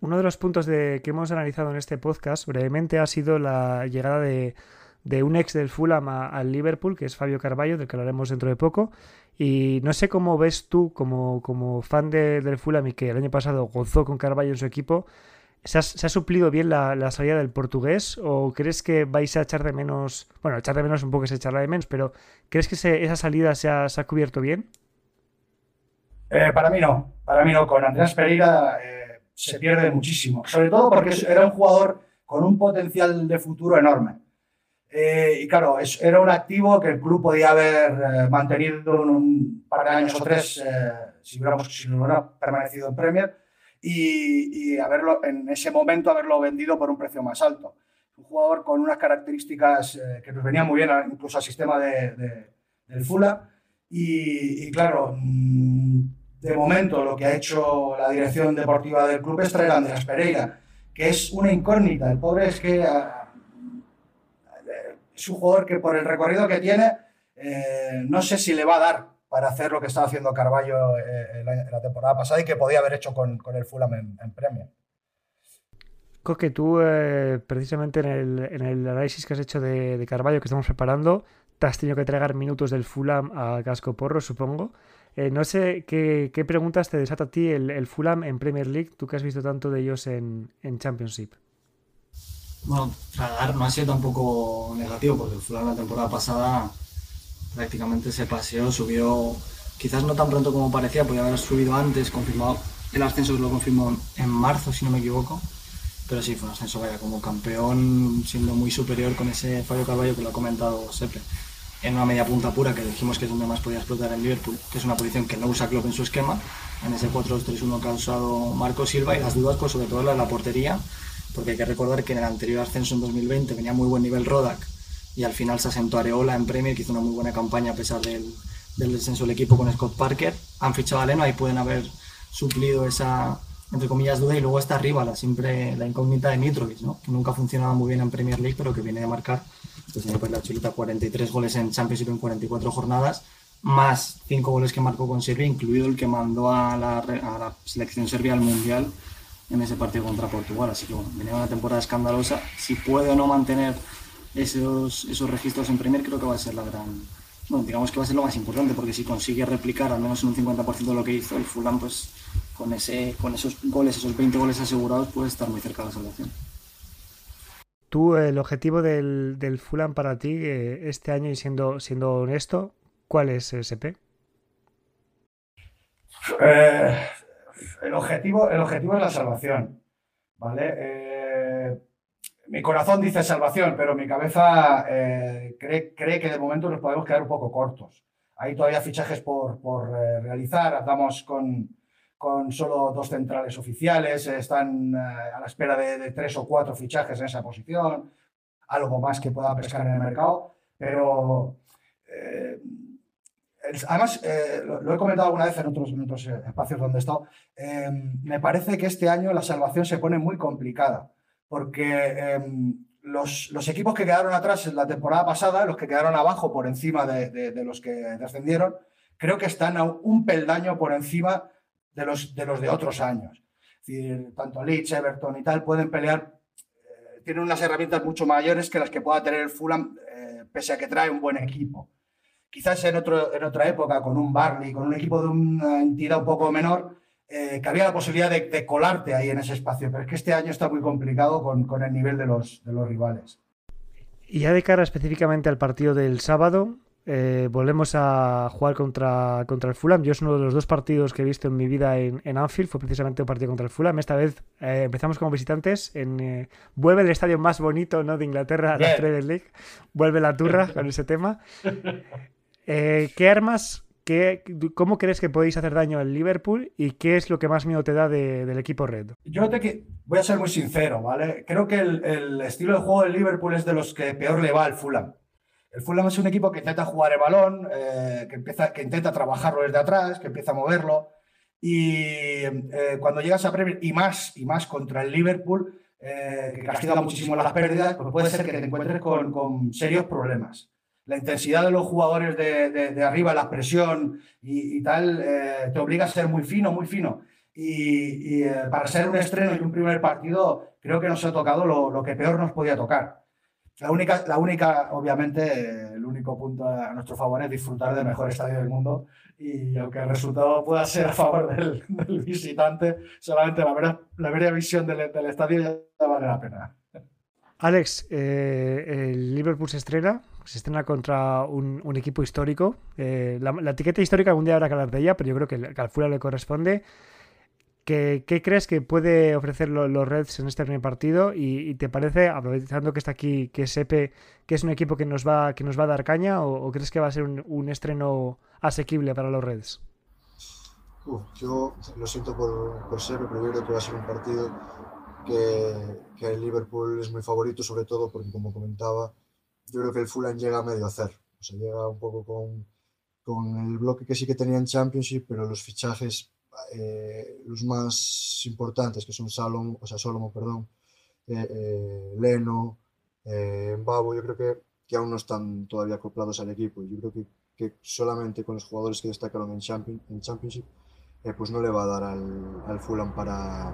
Uno de los puntos de, que hemos analizado en este podcast brevemente ha sido la llegada de, de un ex del Fulham al Liverpool, que es Fabio Carballo, del que hablaremos dentro de poco. Y no sé cómo ves tú, como, como fan de, del Fulham y que el año pasado gozó con Carballo en su equipo, ¿se ha, se ha suplido bien la, salida del portugués o crees que vais a echar de menos, bueno, echar de menos un poco es echarla de menos, pero ¿crees que esa salida se ha, se ha, cubierto bien? Eh, para mí no, para mí no. Con Andrés Pereira eh, se pierde muchísimo, sobre todo porque era un jugador con un potencial de futuro enorme. Eh, y claro, es, era un activo que el club podía haber eh, mantenido un, un, par de años o tres eh, si, hubiéramos, si hubiera permanecido en Premier y, y, haberlo, en ese momento haberlo vendido por un precio más alto. Un jugador con unas características eh, que nos venían muy bien incluso al sistema de, de, del Fula. Y, y, claro, mm, de momento lo que ha hecho la dirección deportiva del club es traer a Andrés Pereira, que es una incógnita. El pobre es que es un jugador que por el recorrido que tiene, eh, no sé si le va a dar para hacer lo que estaba haciendo Carballo eh, la, temporada pasada y que podía haber hecho con, con el Fulham en, en Premier. Coque, tú eh, precisamente en el, en el, análisis que has hecho de, de, Carballo que estamos preparando, te has tenido que tragar minutos del Fulham a Casco Porro, supongo. No sé ¿qué, qué, preguntas te desata a ti el, el, Fulham en Premier League, tú que has visto tanto de ellos en, en Championship. Bueno, tragar no ha sido tampoco negativo, porque el Fulham la temporada pasada prácticamente se paseó, subió, quizás no tan pronto como parecía, podía haber subido antes, confirmado, el ascenso lo confirmó en marzo, si no me equivoco, pero sí, fue un ascenso, vaya, como campeón, siendo muy superior con ese Fabio Carballo que lo ha comentado Sepe, en una media punta pura, que dijimos que es donde más podía explotar en Liverpool, que es una posición que no usa Klopp en su esquema, en ese 4-2-3-1 que ha usado Marco Silva, y las dudas, pues sobre todo la de la portería, porque hay que recordar que en el anterior ascenso en 2020 venía muy buen nivel Rodak, y al final se asentó Areola en Premier, que hizo una muy buena campaña a pesar del, del descenso del equipo con Scott Parker. Han fichado a Leno, ahí pueden haber suplido esa, entre comillas, duda. Y luego está arriba, la, siempre la incógnita de Mitrovic, ¿no? que nunca ha funcionado muy bien en Premier League, pero que viene de marcar, pues pues la chulita, 43 goles en Championship en 44 jornadas, más 5 goles que marcó con Serbia, incluido el que mandó a la selección serbia al Mundial en ese partido contra Portugal. Así que bueno, venía una temporada escandalosa. Si puede o no mantener esos, esos registros en Premier creo que va a ser la gran, bueno, digamos que va a ser lo más importante, porque si consigue replicar al menos en un 50% de lo que hizo el Fulham, pues con, ese, con esos goles, esos 20 goles asegurados, puede estar muy cerca de la salvación. Tú, el objetivo del, del Fulham para ti eh, este año, y siendo, siendo honesto, ¿cuál es SP? Eh, el, objetivo, el objetivo es la salvación, ¿vale? Eh, mi corazón dice salvación, pero mi cabeza eh, cree, cree, que de momento nos podemos quedar un poco cortos. Hay todavía fichajes por, por eh, realizar, andamos con, con, solo dos centrales oficiales, están a la espera de, de, tres o cuatro fichajes en esa posición, algo más que pueda pescar en el mercado, pero eh, además, lo, lo, he comentado alguna vez en otros, otros espacios donde he estado, me parece que este año la salvación se pone muy complicada porque eh, los, equipos que quedaron atrás en la temporada pasada, los que quedaron abajo por encima de, los que descendieron, creo que están a un peldaño por encima de los de, los de otros años. Es decir, tanto Leeds, Everton y tal pueden pelear, eh, tienen unas herramientas mucho mayores que las que pueda tener el Fulham, eh, pese a que trae un buen equipo. Quizás en, otro, en otra época, con un Barley, con un equipo de una entidad un poco menor, eh, que había la posibilidad de, de, colarte ahí en ese espacio, pero es que este año está muy complicado con, con el nivel de los, de los, rivales. Y ya de cara específicamente al partido del sábado, eh, volvemos a jugar contra, contra el Fulham. Yo es uno de los dos partidos que he visto en mi vida en, en Anfield, fue precisamente un partido contra el Fulham. Esta vez eh, empezamos como visitantes, en, eh, vuelve el estadio más bonito ¿no? de Inglaterra, la Premier League, vuelve la turra [LAUGHS] con ese tema. Eh, ¿Qué armas ¿Qué, ¿Cómo crees que podéis hacer daño al Liverpool y qué es lo que más miedo te da de, del equipo red? Yo te voy a ser muy sincero, ¿vale? Creo que el, el, estilo de juego del Liverpool es de los que peor le va al Fulham. El Fulham es un equipo que intenta jugar el balón, eh, que, empieza, que intenta trabajarlo desde atrás, que empieza a moverlo. Y eh, cuando llegas a Premier, y más, y más contra el Liverpool, eh, que castiga muchísimo las pérdidas, pues puede ser que te encuentres con, serios problemas. La intensidad de los jugadores de, arriba, la presión y, tal, eh, te obliga a ser muy fino, muy fino. Y, eh, para ser un estreno y un primer partido, creo que nos ha tocado lo, que peor nos podía tocar. La única, la única, obviamente, el único punto a nuestro favor es disfrutar del mejor estadio del mundo y aunque el resultado pueda ser a favor del, visitante, solamente la mera, la visión del, estadio ya vale la pena. Alex, eh, el Liverpool se estrena, se estrena contra un, equipo histórico. Eh, la, etiqueta histórica algún día habrá que hablar de ella, pero yo creo que, al Fulham le corresponde. ¿Qué, crees que puede ofrecer los Reds en este primer partido? Y, te parece, aprovechando que está aquí, que Sepe, que es un equipo que nos va, que nos va a dar caña, o, crees que va a ser un, estreno asequible para los Reds? yo lo siento por, por Sepe, pero yo creo que va a ser un partido que, que, el Liverpool es muy favorito, sobre todo porque, como comentaba, yo creo que el Fulham llega a medio hacer. O sea, llega un poco con, con el bloque que sí que tenía en Championship, pero los fichajes eh, los más importantes, que son Salom, o sea, Solomon, perdón, eh, eh, Leno, Mbabo, yo creo que, que, aún no están todavía acoplados al equipo. Yo creo que, que solamente con los jugadores que destacaron en Championship, pues no le va a dar al, al Fulham para,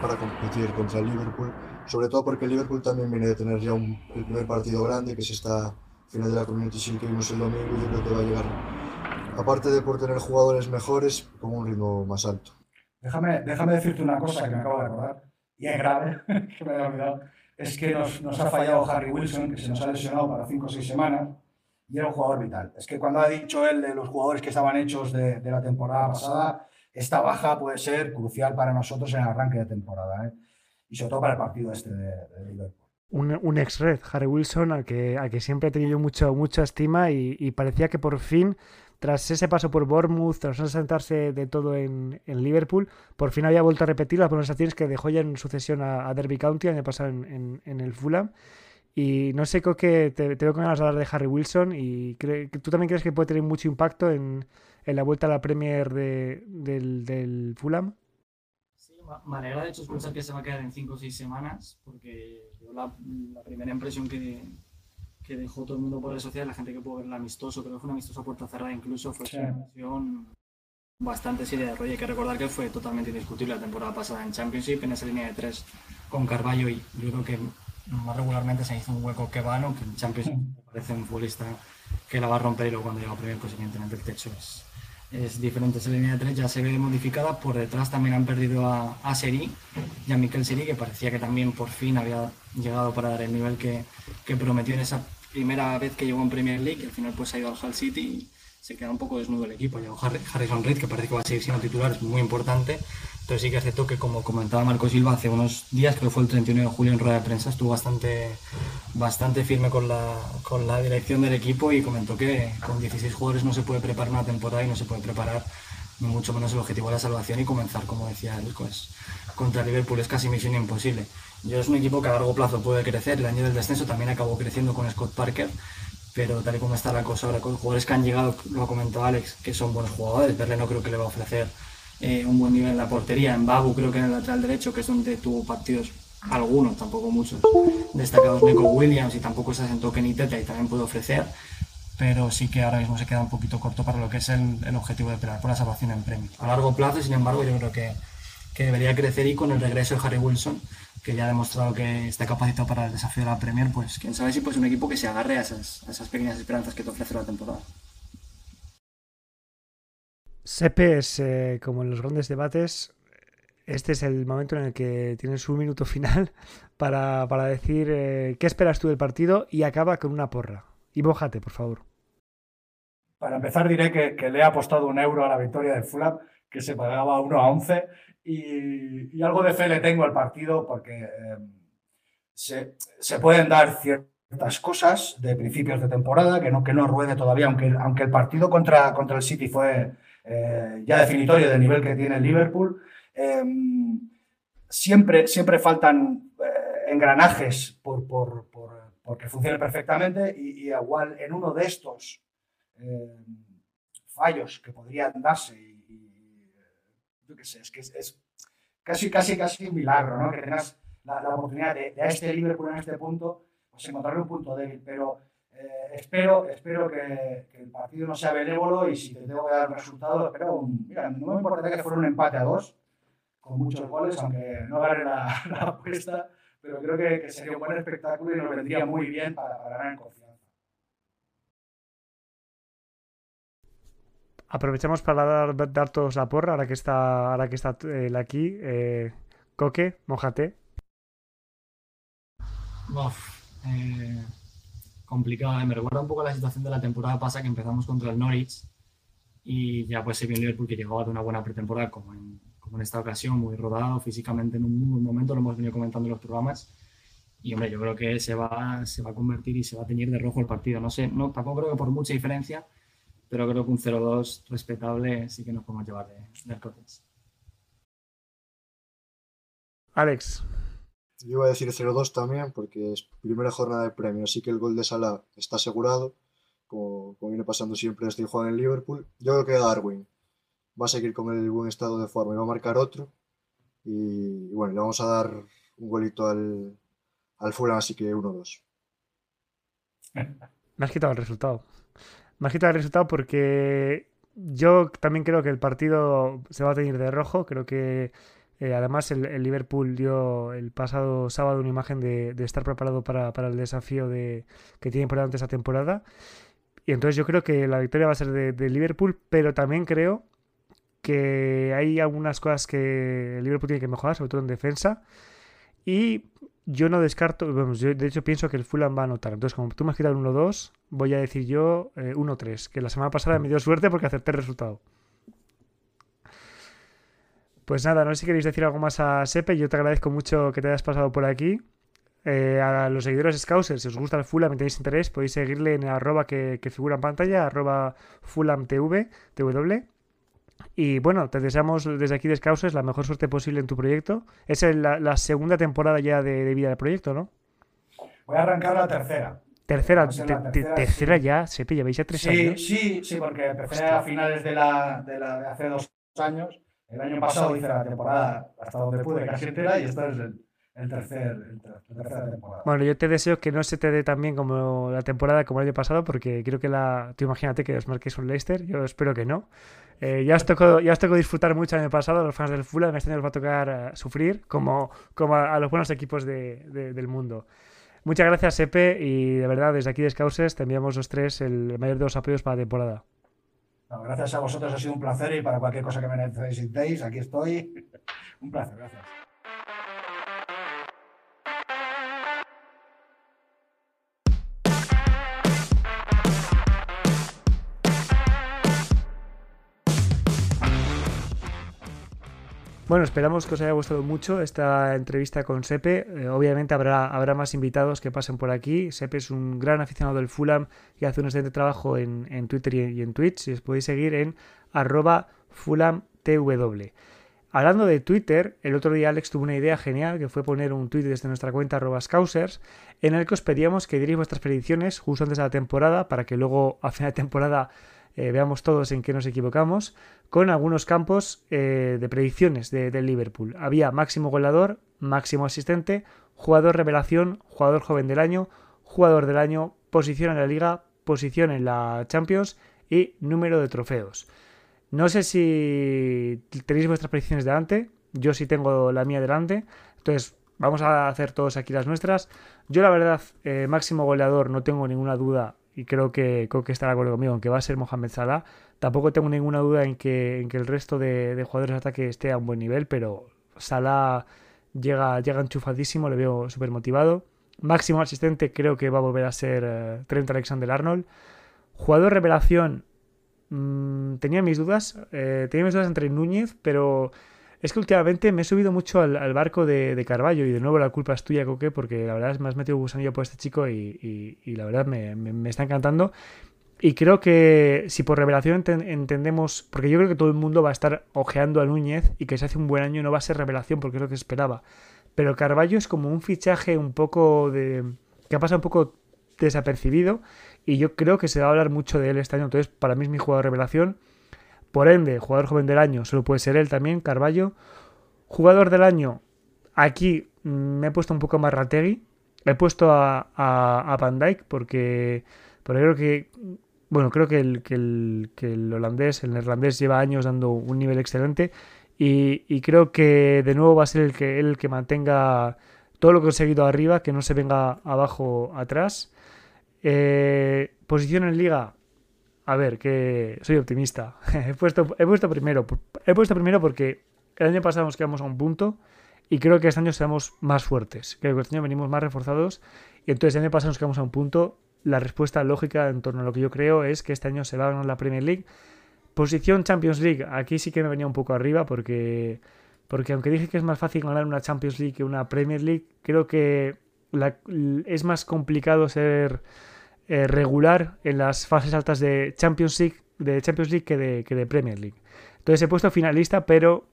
para competir contra el Liverpool, sobre todo porque Liverpool también viene de tener ya un, el primer partido grande, que es esta final de la Community Shield que vimos el domingo, yo creo que va a llegar aparte de por tener jugadores mejores, con un ritmo más alto. Déjame, déjame decirte una cosa que me acabo de acordar, y es grave, [LAUGHS] que me he olvidado, es que nos, nos, ha fallado Harry Wilson, que se nos ha lesionado para 5 o 6 semanas, y era un jugador vital. Es que cuando ha dicho él de los jugadores que estaban hechos de, de la temporada pasada, esta baja puede ser crucial para nosotros en el arranque de temporada, ¿eh? Y sobre todo para el partido este de, Liverpool. Un, un ex-red, Harry Wilson, al que, al que siempre he tenido mucho, mucha estima y, parecía que por fin tras ese paso por Bournemouth, tras sentarse de todo en, Liverpool, por fin había vuelto a repetir las pronunciaciones que dejó ya en sucesión a, Derby County, año pasado en, el Fulham. Y no sé, creo que te, veo con ganas de hablar de Harry Wilson y tú también crees que puede tener mucho impacto en, la vuelta a la Premier del, del, Fulham. Me alegra de hecho escuchar que se va a quedar en 5 o 6 semanas, porque la primera impresión que, que dejó todo el mundo por redes sociales, la gente que pudo ver el amistoso, creo que fue un amistoso a puerta cerrada incluso, fue una situación bastante seria de rollo. Hay que recordar que fue totalmente indiscutible la temporada pasada en Championship, en esa línea de tres con Carballo y yo creo que más regularmente se hizo un hueco que vano, que en Championship me parece un futbolista que la va a romper y luego cuando llega primero, pues evidentemente el techo es, es diferente. Esa línea de tres ya se ve modificada. Por detrás también han perdido a, a Seri y a Seri, que parecía que también por fin había llegado para dar el nivel que, que prometió en esa primera vez que llegó en Premier League, y al final pues ha ido al Hull City se queda un poco desnudo el equipo. Llegó Harrison Reed, que parece que va a seguir siendo titular, es muy importante. Entonces sí que aceptó que, como comentaba Marco Silva hace unos días, creo que fue el 31 de julio en rueda de prensa, estuvo bastante, bastante firme con la, con la dirección del equipo y comentó que con 16 jugadores no se puede preparar una temporada y no se puede preparar ni mucho menos el objetivo de la salvación y comenzar, como decía él, pues, contra Liverpool es casi misión imposible. Yo es un equipo que a largo plazo puede crecer. El año del descenso también acabó creciendo con Scott Parker, pero tal y como está la cosa ahora, con jugadores que han llegado, lo ha comentado Alex, que son buenos jugadores. Verle no creo que le va a ofrecer eh, un buen nivel en la portería. En Babu creo que en el lateral derecho, que es donde tuvo partidos algunos, tampoco muchos, destacados Nico Williams y tampoco se asentó Kenny Teta y también puede ofrecer. Pero sí que ahora mismo se queda un poquito corto para lo que es el, el objetivo de pelear por la salvación en premio. A largo plazo, sin embargo, yo creo que, que debería crecer y con el regreso de Harry Wilson que ya ha demostrado que está capacitado para el desafío de la Premier, pues quién sabe si pues un equipo que se agarre a esas, esas pequeñas esperanzas que te ofrece la temporada. Sepe es, eh, como en los grandes debates, este es el momento en el que tienes un minuto final [LAUGHS] para, para decir eh, qué esperas tú del partido y acaba con una porra. Y bójate, por favor. Para empezar diré que, que le he apostado un euro a la victoria del Fulham, que se pagaba 1 a 11 y, algo de fe le tengo al partido porque em, se, se, pueden dar ciertas cosas de principios de temporada que no, que no ruede todavía, aunque, aunque el partido contra, contra el City fue eh, ya definitorio del nivel que tiene el Liverpool. Em, siempre, siempre faltan eh, engranajes por, por, por, porque funcione perfectamente y, igual en uno de estos em, fallos que podrían darse es que es, casi, casi, casi un milagro, ¿no? Que tengas la, oportunidad de, a este Liverpool en este punto, pues encontrarle un punto débil. Pero eh, espero, espero que, el partido no sea benévolo y si te tengo que dar un resultado, espero, mira, no me importaría que fuera un empate a dos, con muchos goles, aunque no gane la, [LAUGHS] apuesta, pero creo que, sería un buen espectáculo y nos vendría muy bien para, para ganar en confianza. Aprovechamos para dar, dar, todos la porra ahora que está, ahora que está él aquí. Eh, Coque, mojate. Eh, complicado, eh, me recuerda un poco a la situación de la temporada pasada que empezamos contra el Norwich y ya pues se vio el Liverpool que llegaba de una buena pretemporada como en, como en esta ocasión, muy rodado físicamente en un buen momento, lo hemos venido comentando en los programas y hombre, yo creo que se va, se va a convertir y se va a teñir de rojo el partido, no sé, no, tampoco creo que por mucha diferencia, pero creo que un 0-2 respetable sí que nos podemos llevar de, del. Alex. Yo iba a decir 0-2 también porque es primera jornada de premio, así que el gol de Salah está asegurado, como, viene pasando siempre desde el juego en Liverpool. Yo creo que Darwin va a seguir con el buen estado de forma y va a marcar otro. Y, bueno, le vamos a dar un golito al, al Fulham, así que 1-2. Me has quitado el resultado. Quitado el resultado porque yo también creo que el partido se va a tener de rojo. Creo que eh, además el, Liverpool dio el pasado sábado una imagen de, estar preparado para, el desafío de, que tiene por delante esa temporada. Y entonces yo creo que la victoria va a ser de, Liverpool, pero también creo que hay algunas cosas que el Liverpool tiene que mejorar, sobre todo en defensa. Y yo no descarto, yo de hecho pienso que el Fulham va a anotar. Entonces, como tú me has quitado el 1-2, voy a decir yo 1-3, eh, que la semana pasada me dio suerte porque acepté el resultado. Pues nada, no sé si queréis decir algo más a Sepe. Yo te agradezco mucho que te hayas pasado por aquí. Eh, a los seguidores Scousers, si os gusta el Fulham y tenéis interés, podéis seguirle en arroba que, que figura en pantalla, arroba FulhamTV, TW. Y bueno, te deseamos desde aquí de Scouses la mejor suerte posible en tu proyecto. Es la, segunda temporada ya de, vida del proyecto, ¿no? Voy a arrancar la tercera. Tercera, tercera, ya, Sepe, lleváis ya tres años. Sí, sí, porque empecé a finales de, la, de, la, de hace dos años. El año pasado hice la temporada hasta donde pude, casi entera, y esta es el, el tercer, tercera temporada. Bueno, yo te deseo que no se te dé tan bien como la temporada como el año pasado, porque creo que la. Tú imagínate que os marques un Leicester, yo espero que no. Eh, ya, os tocó, ya os tocó disfrutar mucho el año pasado, los fans del Fulham, este año os va a tocar eh, sufrir, como, como a, los buenos equipos de, del mundo. Muchas gracias, Epe, y de verdad, desde aquí de Scouses te enviamos los tres el mayor de los apoyos para la temporada. gracias a vosotros, ha sido un placer y para cualquier cosa que me necesitéis, aquí estoy. [LAUGHS] un placer, gracias. Bueno, esperamos que os haya gustado mucho esta entrevista con Sepe. Eh, obviamente habrá, habrá más invitados que pasen por aquí. Sepe es un gran aficionado del Fulham y hace un excelente trabajo en, Twitter y, en Twitch. Y os podéis seguir en arroba FulhamTW. Hablando de Twitter, el otro día Alex tuvo una idea genial que fue poner un tweet desde nuestra cuenta arroba Scousers en el que os pedíamos que dierais vuestras predicciones justo antes de la temporada para que luego a final de temporada eh, veamos todos en qué nos equivocamos, con algunos campos eh, de predicciones del de Liverpool. Había máximo goleador, máximo asistente, jugador revelación, jugador joven del año, jugador del año, posición en la liga, posición en la Champions y número de trofeos. No sé si tenéis vuestras predicciones delante, yo sí tengo la mía delante, entonces vamos a hacer todos aquí las nuestras. Yo la verdad, eh, máximo goleador, no tengo ninguna duda y creo que Coque estará de acuerdo conmigo, aunque va a ser Mohamed Salah. Tampoco tengo ninguna duda en que, en que el resto de, jugadores de ataque esté a un buen nivel, pero Salah llega, llega enchufadísimo, le veo súper motivado. Máximo asistente creo que va a volver a ser eh, Trent Alexander-Arnold. Jugador revelación, mm, tenía mis dudas, eh, tenía mis dudas entre Núñez, pero es que últimamente me he subido mucho al, barco de, Carballo y de nuevo la culpa es tuya, Coque, porque la verdad es me has metido gusanillo por este chico y, la verdad me, está encantando. Y creo que si por revelación entendemos, porque yo creo que todo el mundo va a estar ojeando a Núñez y que se hace un buen año no va a ser revelación porque es lo que esperaba. Pero Carballo es como un fichaje un poco de. que ha pasado un poco desapercibido y yo creo que se va a hablar mucho de él este año. Entonces, para mí es mi jugador de revelación. Por ende, jugador joven del año solo puede ser él también, Carballo. Jugador del año, aquí me he puesto un poco más Rategui. He puesto a, a, Van Dijk porque, porque creo que bueno, creo que el, que el, que el holandés, el neerlandés lleva años dando un nivel excelente y, y, creo que de nuevo va a ser el que, el que mantenga todo lo conseguido arriba, que no se venga abajo atrás. Eh, posición en liga, a ver, que soy optimista. [LAUGHS] he, puesto, he puesto primero. He puesto primero porque el año pasado nos quedamos a un punto y creo que este año seremos más fuertes. Creo que este año venimos más reforzados y entonces el año pasado nos quedamos a un punto. La respuesta lógica en torno a lo que yo creo es que este año se va a ganar la Premier League. Posición Champions League, aquí sí que me venía un poco arriba porque, porque aunque dije que es más fácil ganar una Champions League que una Premier League, creo que es más complicado ser eh, regular en las fases altas de Champions League, de Champions League que, de, Premier League. Entonces he puesto finalista, pero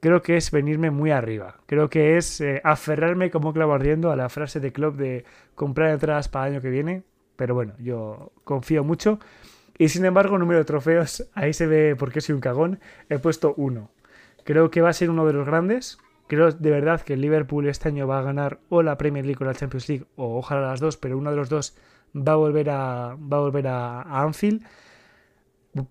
creo que es venirme muy arriba. Creo que es eh, aferrarme como clavo ardiendo a la frase de Club de comprar entradas para el año que viene. Pero bueno, yo confío mucho. Y sin embargo, número de trofeos, ahí se ve por qué soy un cagón. He puesto uno. Creo que va a ser uno de los grandes. Creo de verdad que el Liverpool este año va a ganar o la Premier League o la Champions League, o ojalá las dos, pero uno de los dos va a volver a, va a, volver a, Anfield.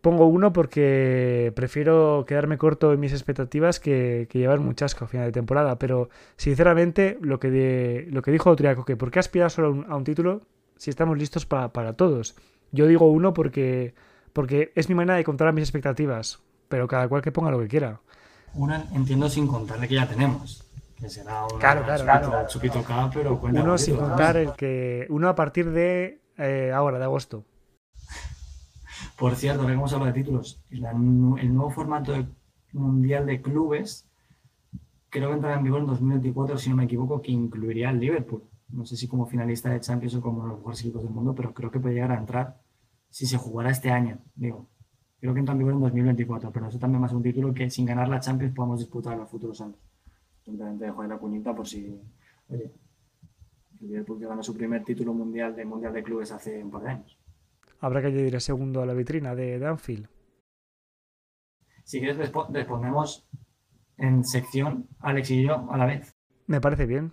Pongo uno porque prefiero quedarme corto en mis expectativas que, llevar un chasco a final de temporada. Pero sinceramente, lo que, lo que dijo Autriaco, que ¿por qué aspirar solo a un, título si estamos listos para todos? Yo digo uno porque, porque es mi manera de contar mis expectativas. Pero cada cual que ponga lo que quiera. Uno entiendo sin contarle que ya tenemos claro, claro, claro. chupito K, pero Uno sin contar el que. Uno a partir de eh, ahora, de agosto. Por cierto, ahora que hemos hablado de títulos, el nuevo formato mundial de clubes creo que entrará en vigor en 2024, si no me equivoco, que incluiría el Liverpool. No sé si como finalista de Champions o como los mejores equipos del mundo, pero creo que puede llegar a entrar si se jugara este año. Digo, creo que entra en vigor en 2024, pero eso también va a ser un título que sin ganar la Champions podamos disputar en los futuros años. Simplemente dejo ahí la cuñita por si, oye, el Liverpool que ganó su primer título mundial de Mundial de Clubes hace un par de años. Habrá que añadir el segundo a la vitrina de, Danfield. Si quieres, respondemos en sección Alex y yo a la vez. Me parece bien.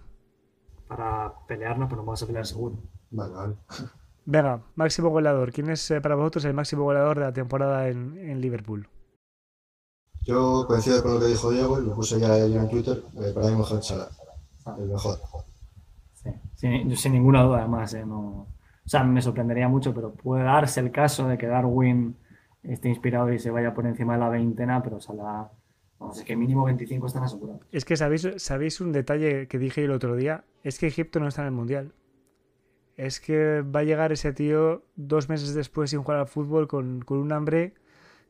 Para pelearnos, pero no vamos a pelear seguro. Vale, vale. Venga, máximo goleador. ¿Quién es eh, para vosotros el máximo goleador de la temporada en, en Liverpool? Yo coincido con lo que dijo Diego y lo puse ya en Twitter. Eh, para mí, mejor Salah. El mejor. Sí, sin, sin ninguna duda, además. Eh, no, o sea, me sorprendería mucho, pero puede darse el caso de que Darwin esté inspirado y se vaya por encima de la veintena, pero Salah. Vamos, es que mínimo 25 están asegurados. Es que sabéis, sabéis un detalle que dije el otro día: es que Egipto no está en el mundial. Es que va a llegar ese tío dos meses después sin jugar al fútbol con, con un hambre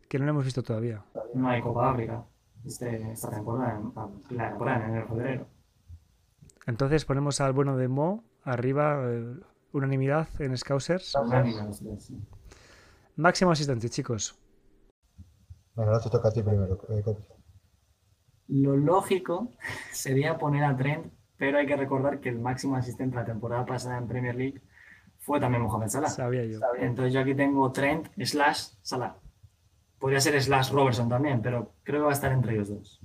que no lo hemos visto todavía. No hay Copa África este, esta temporada, la temporada en enero febrero. Entonces ponemos al bueno de Mo arriba, eh, unanimidad en Scousers. Máximo asistente, chicos. Bueno, ahora te toca a ti primero. Eh, Lo lógico [LAUGHS] sería poner a Trent, pero hay que recordar que el máximo asistente la temporada pasada en Premier League fue también Mohamed Salah. Sabía yo. Entonces yo aquí tengo Trent slash Salah. Podría ser Slash Robertson también, pero creo que va a estar entre ellos dos.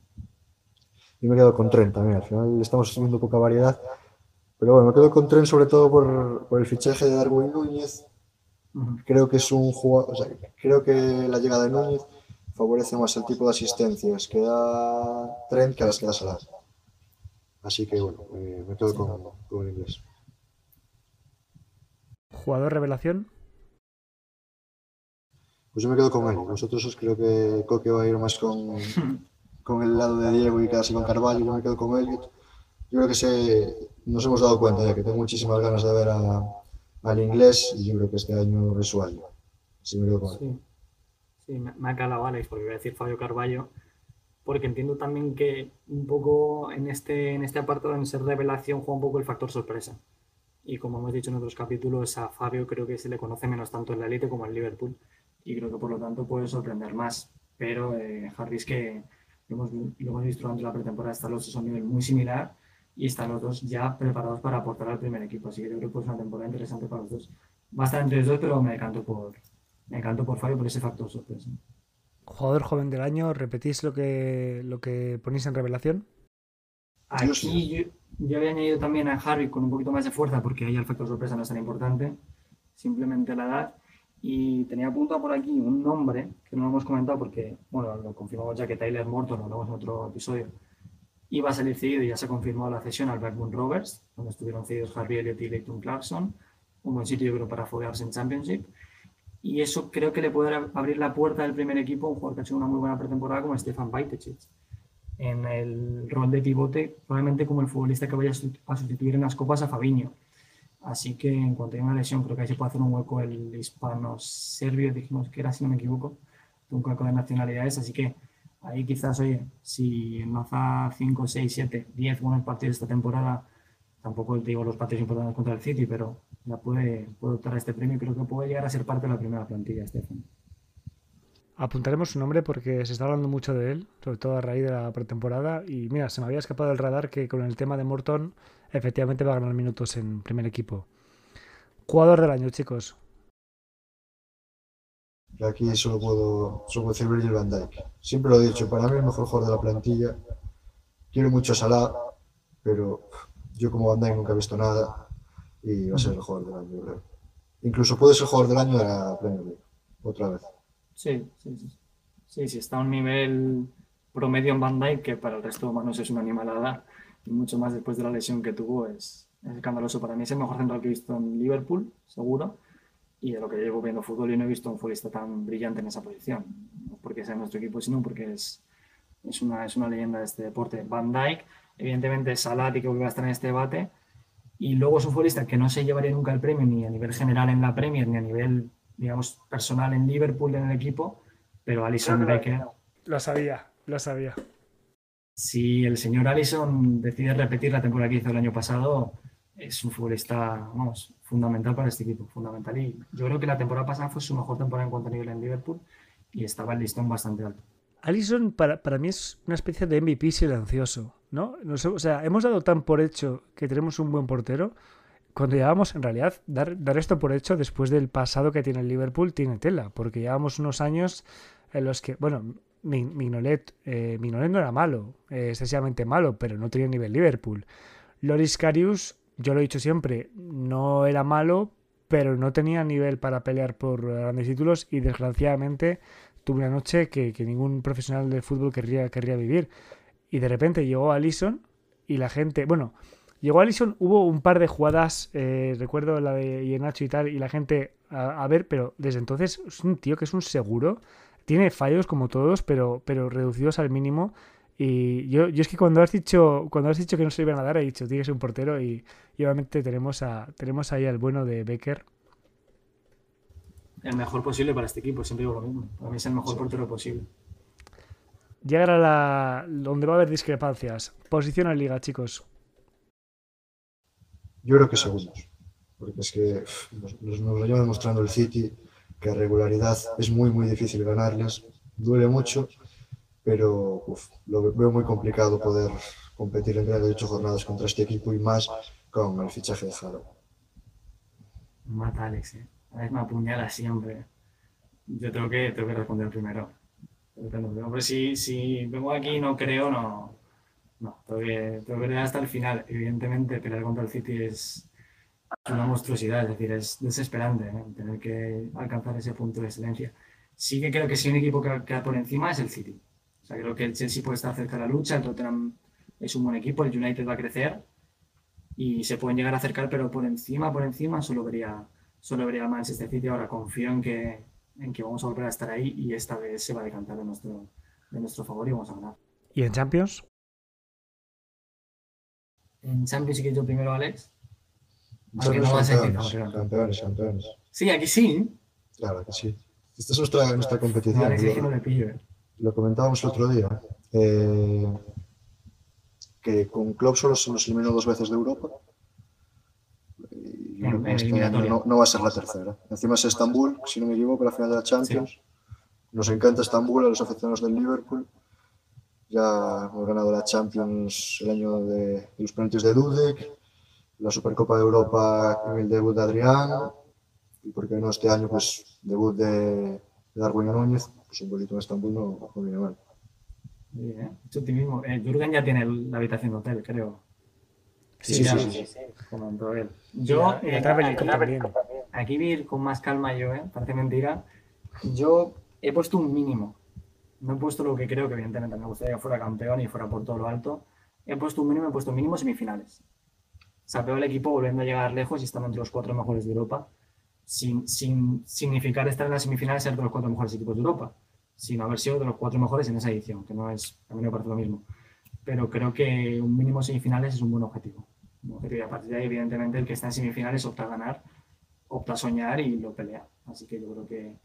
Yo me quedo con Trent también. Al final estamos viendo poca variedad. Pero bueno, me quedo con Trent sobre todo por, el fichaje de Darwin Núñez. Creo que es un jugador. O sea, creo que la llegada de Núñez favorece más el tipo de asistencias que da Trent que a las que da Salah. Así que bueno, me quedo con, con inglés. ¿Jugador revelación? Pues yo me quedo con él. Vosotros os creo que Coque va a ir más con, [LAUGHS] con el lado de Diego y casi con Carvalho. Yo me quedo con Elliot. Yo creo que se, nos hemos dado cuenta ya que tengo muchísimas ganas de ver a, al inglés y yo creo que este año resuelve. Así me quedo con él. Sí, me ha calado Alex porque voy a decir Fabio Carballo porque entiendo también que un poco en este, en este apartado, en ser revelación, juega un poco el factor sorpresa. Y como hemos dicho en otros capítulos, a Fabio creo que se le conoce menos tanto en la élite como en Liverpool y creo que por lo tanto puede sorprender más. Pero eh, Harris que lo hemos, lo hemos visto durante la pretemporada, están los dos a un nivel muy similar y están los dos ya preparados para aportar al primer equipo. Así que creo que ser una temporada interesante para los dos. Va a estar entre los dos, pero me decanto por, me decanto por Fabio por ese factor sorpresa. Jugador joven del año, ¿repetís lo que, lo que ponéis en revelación? Aquí yo había añadido también a Harry con un poquito más de fuerza porque ahí el factor sorpresa no es tan importante, simplemente la edad. Y tenía apuntado por aquí un nombre que no hemos comentado porque, bueno, lo confirmamos ya que Tyler Morton, lo hablamos en otro episodio, iba a salir cedido y ya se ha confirmado la cesión al Blackburn Rovers, donde estuvieron cedidos Harry Elliott y Leighton Clarkson. Un buen sitio, yo creo, para foguearse en Championship. Y eso creo que le puede abrir la puerta del primer equipo a un jugador que ha hecho una muy buena pretemporada como Stefan Bajtecic en el rol de pivote, probablemente como el futbolista que vaya a sustituir en las copas a Fabiño. Así que en cuanto haya una lesión, creo que ahí se puede hacer un hueco el hispano-serbio, dijimos que era, si no me equivoco, un hueco de nacionalidades. Así que ahí quizás, oye, si enlaza 5, 6, 7, 10 buenos partidos esta temporada, tampoco digo los partidos importantes contra el City, pero ya puede, puede optar a este premio creo que puede llegar a ser parte de la primera plantilla, Estefan. Apuntaremos su nombre porque se está hablando mucho de él, sobre todo a raíz de la pretemporada. Y mira, se me había escapado del radar que con el tema de Morton efectivamente va a ganar minutos en primer equipo. Jugador del año, chicos. Aquí solo puedo, solo puedo decir Virgil van Dijk. Siempre lo he dicho, para mí el mejor jugador de la plantilla. Quiero mucho a Salah, pero yo como Van Dijk nunca he visto nada y va a ser el jugador del año, creo. Incluso puede ser jugador del año de la Premier League, otra vez. Sí, sí, sí. Sí, sí, está a un nivel promedio en Bandai que para el resto de humanos es una animalada y mucho más después de la lesión que tuvo es, escandaloso. Para mí es el mejor central que he visto en Liverpool, seguro, y de lo que llevo viendo fútbol yo no he visto un futbolista tan brillante en esa posición. No porque sea nuestro equipo, sino porque es, es, una, es una leyenda de este deporte. Van Dijk, evidentemente Salah que va a estar en este debate, y luego es un futbolista que no se llevaría nunca el premio ni a nivel general en la Premier, ni a nivel digamos, personal en Liverpool en el equipo, pero Alison Becker. Lo sabía, lo sabía. Si el señor Alison decide repetir la temporada que hizo el año pasado, es un futbolista vamos, fundamental para este equipo, fundamental. Y yo creo que la temporada pasada fue su mejor temporada en cuanto a nivel en Liverpool y estaba el listón bastante alto. Alison para, para mí es una especie de MVP silencioso, ¿no? no sé, o sea, hemos dado tan por hecho que tenemos un buen portero, cuando llevamos, en realidad, dar, dar esto por hecho después del pasado que tiene el Liverpool, tiene tela, porque llevamos unos años en los que, bueno, Mignolet, eh, Mignolet no era malo, eh, excesivamente malo, pero no tenía nivel Liverpool. Loris Karius, yo lo he dicho siempre, no era malo, pero no tenía nivel para pelear por grandes títulos y desgraciadamente tuve una noche que, ningún profesional de fútbol querría, querría vivir. Y de repente llegó Alison y la gente, bueno, Llegó Allison, hubo un par de jugadas, eh, recuerdo la de Ienacho y tal, y la gente a, ver, pero desde entonces es un tío que es un seguro. Tiene fallos como todos, pero, pero reducidos al mínimo. Y yo, yo es que cuando has dicho, cuando has dicho que no se iban a dar, he dicho, tienes un portero y, obviamente tenemos, a, tenemos ahí al bueno de Becker. El mejor posible para este equipo, siempre digo lo mismo. Para mí es el mejor portero posible. Llegar a la. donde va a haber discrepancias. Posición en liga, chicos. Yo creo que segundos, porque es que nos, lo lleva demostrando el City, que a regularidad es muy, muy difícil ganarles, duele mucho, pero lo veo muy complicado poder competir en de ocho jornadas contra este equipo y más con el fichaje de Jaro. Mata Alex, ¿eh? A veces me apuñala siempre. Yo tengo que, tengo que responder primero. Pero si, si vengo aquí y no creo, no, no, todavía, todavía hasta el final. Evidentemente, pelear contra el City es una monstruosidad, es decir, es desesperante ¿eh? tener que alcanzar ese punto de excelencia. Sí que creo que si un equipo que queda por encima es el City. O sea, creo que el Chelsea puede estar cerca de la lucha, el Tottenham es un buen equipo, el United va a crecer y se pueden llegar a acercar, pero por encima, por encima, solo vería, solo vería Manchester City. Ahora confío en que, en que vamos a volver a estar ahí y esta vez se va a decantar de nuestro, de nuestro favor y vamos a ganar. ¿Y en Champions? En Champions y que yo primero, Alex. Somos no campeones, campeones, campeones. Sí, aquí sí. Claro que sí. Esta es nuestra, nuestra competición. Alex, lo, no pillo, eh. lo comentábamos el otro día. Eh, que con Club solo se nos eliminó dos veces de Europa. Y en, este no, no, va a ser la tercera. Encima es Estambul, si no me equivoco, la final de la Champions. Sí. Nos encanta Estambul a los aficionados del Liverpool. Ya hemos ganado la Champions el año de, los penaltis de Dudek, la Supercopa de Europa en el debut de Adrián, y porque no este año, pues debut de, Darwin Núñez, pues un bolito en Estambul no, no viene mal. Bien, ¿eh? optimismo. Eh, Jürgen ya tiene la habitación de hotel, creo. Sí, Sí, sí, sí, sí, sí, comentó él. Yo, eh, aquí- también. aquí voy a ir con más calma yo, ¿eh? Parece mentira. Yo he puesto un mínimo. No he puesto lo que creo que evidentemente me gustaría que fuera campeón y fuera por todo lo alto. He puesto un mínimo, he puesto mínimo semifinales. O sea, veo al equipo volviendo a llegar lejos y estando entre los cuatro mejores de Europa, sin, sin significar estar en las semifinales ser de los cuatro mejores equipos de Europa, sino haber sido de los cuatro mejores en esa edición, que no es, a mí me parece lo mismo. Pero creo que un mínimo semifinales es un buen objetivo. Un objetivo. Y a partir de ahí, evidentemente, el que está en semifinales opta a ganar, opta a soñar y lo pelea. Así que yo creo que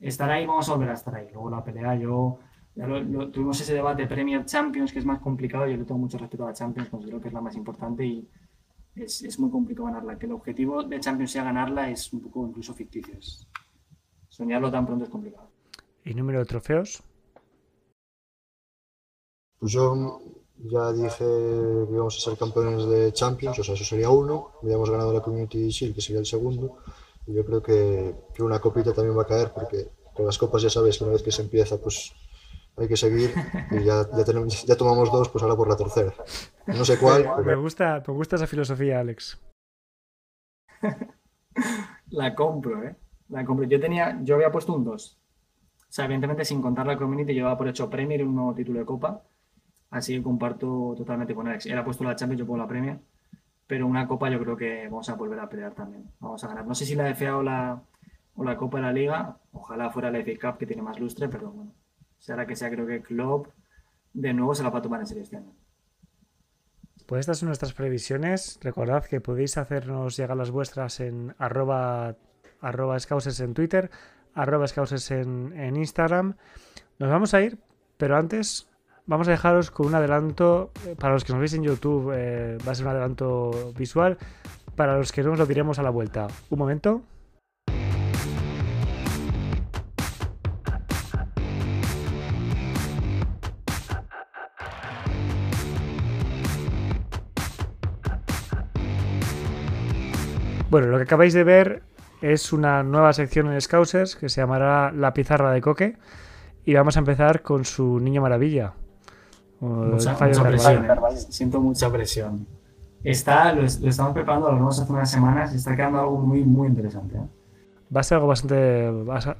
estar ahí, vamos a volver a estar ahí. Luego la pelea, yo ya lo- lo- tuvimos ese debate Premier Champions, que es más complicado. Yo le tengo mucho respeto a la Champions, considero que es la más importante y es, es muy complicado ganarla. Que el objetivo de Champions sea ganarla es un poco incluso ficticio. Es- soñarlo tan pronto es complicado. ¿Y número de trofeos? Pues yo ya dije que íbamos a ser campeones de Champions, o sea, eso sería uno. Habíamos ganado la Community Shield, que sería el segundo. Yo creo que, que una copita también va a caer, porque con las copas ya sabes que una vez que se empieza, pues hay que seguir. Y ya, ya, tenemos, ya tomamos dos, pues ahora por la tercera. No sé cuál, [LAUGHS] Me pero gusta, me gusta esa filosofía, Alex. [LAUGHS] La compro, ¿eh? La compro. Yo tenía, yo había puesto un 2. O sea, evidentemente sin contar la Community, yo daba por hecho Premier y un nuevo título de Copa. Así que comparto totalmente con Alex. Él ha puesto la Champions, yo pongo la Premier. Pero una Copa yo creo que vamos a volver a pelear también. Vamos a ganar. No sé si la FA o la, o la Copa de la Liga. Ojalá fuera la FA Cup, que tiene más lustre, pero bueno. Sea la que sea, creo que Klopp de nuevo se la va a tomar en serio este año. Pues estas son nuestras previsiones. Recordad que podéis hacernos llegar las vuestras en arroba, arroba scouses en Twitter, arroba scouses en, en Instagram. Nos vamos a ir, pero antes vamos a dejaros con un adelanto. eh, Para los que nos veis en YouTube eh, va a ser un adelanto visual. Para los que no os lo diremos a la vuelta. Un momento. Bueno, lo que acabáis de ver es una nueva sección en Scousers que se llamará La Pizarra de Coque. Y vamos a empezar con su Niño Maravilla. Mucha, mucha presión. ¿eh? Siento mucha presión. Está, lo, lo estamos preparando, lo hablamos hace unas semanas y está quedando algo muy, muy interesante. ¿eh? Va a ser algo bastante,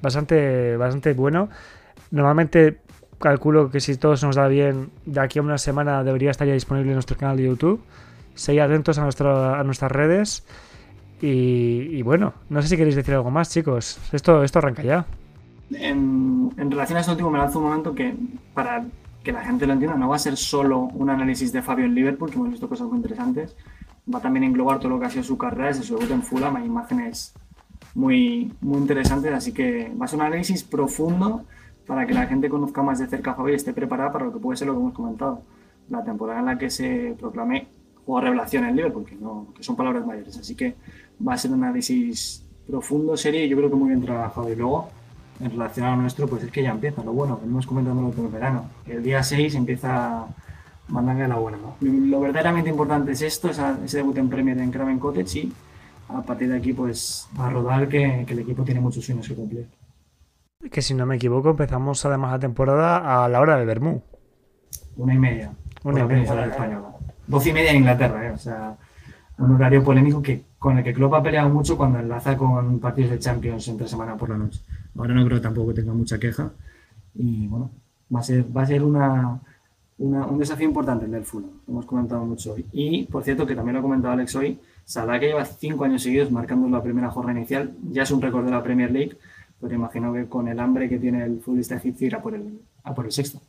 bastante, bastante bueno. Normalmente calculo que si todo se nos da bien, de aquí a una semana debería estar ya disponible en nuestro canal de YouTube. Seguid atentos a, nuestra- a nuestras redes. Y, y bueno, no sé si queréis decir algo más, chicos. Esto, esto arranca ya. En, en relación a este último, me lanzo un momento que, para que la gente lo entienda, no va a ser solo un análisis de Fabio en Liverpool, que hemos visto cosas muy interesantes. Va también a englobar todo lo que ha sido su carrera desde su debut en Fulham. Hay imágenes muy, muy interesantes, así que va a ser un análisis profundo para que la gente conozca más de cerca a Fabio y esté preparada para lo que puede ser lo que hemos comentado. La temporada en la que se proclame juego revelación en Liverpool, que, no, que son palabras mayores. Así que va a ser un análisis profundo, serio y yo creo que muy bien trabajado. Y luego, en relación a lo nuestro, pues es que ya empieza lo bueno, venimos comentando todo el verano. El día 6 empieza mandanga de la buena. ¿no? Lo verdaderamente importante es esto, ese debut en Premier en Craven Cottage y a partir de aquí pues a rodar que, que el equipo tiene muchos sueños que cumplir. Que si no me equivoco, empezamos además la temporada a la hora de Bermú. Una y media. Una y la media. península española. Doce y media en Inglaterra, ¿eh? o sea, un horario polémico que, con el que Klopp ha peleado mucho cuando enlaza con partidos de Champions entre semana por la noche. Ahora no creo tampoco que tenga mucha queja y bueno, va a ser, va a ser una, una- un desafío importante el del Fulham, hemos comentado mucho hoy. Y por cierto, que también lo ha comentado Alex hoy, Salah que lleva cinco años seguidos marcando la primera jornada inicial, ya es un récord de la Premier League, pero imagino que con el hambre que tiene el futbolista egipcio irá por el, a por el sexto.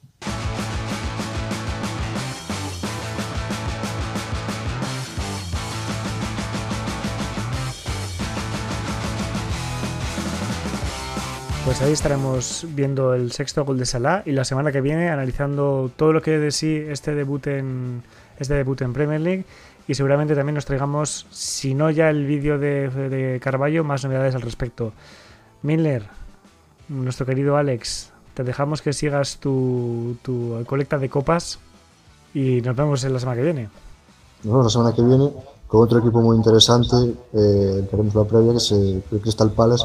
Pues ahí estaremos viendo el sexto gol de Salah y la semana que viene analizando todo lo que de sí este debut en este debut en Premier League y seguramente también nos traigamos, si no ya el vídeo de, de Carballo, más novedades al respecto. Miller, nuestro querido Alex, te dejamos que sigas tu, colecta de copas y nos vemos en la semana que viene. nos vemos la semana que viene con otro equipo muy interesante, eh, que haremos la previa, que es el Crystal Palace,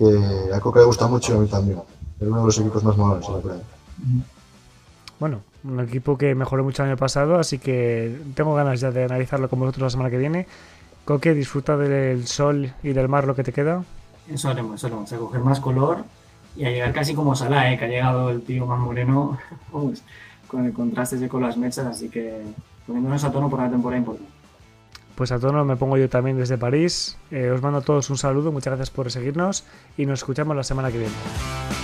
que a Coca le gusta mucho y a mí también. Es uno de los equipos más malones de la. Bueno, Un equipo que mejoró mucho el año pasado, así que tengo ganas ya de analizarlo con vosotros la semana que viene. Coque, disfruta del sol y del mar lo que te queda. Eso haremos, eso haremos, a coger más color y a llegar casi como Salah, ¿eh? que ha llegado el tío más moreno [LAUGHS] con el contraste ese con las mechas, así que poniéndonos a tono por la temporada importante. Pues a tono me pongo yo también desde París. Eh, os mando a todos un saludo, muchas gracias por seguirnos y nos escuchamos la semana que viene.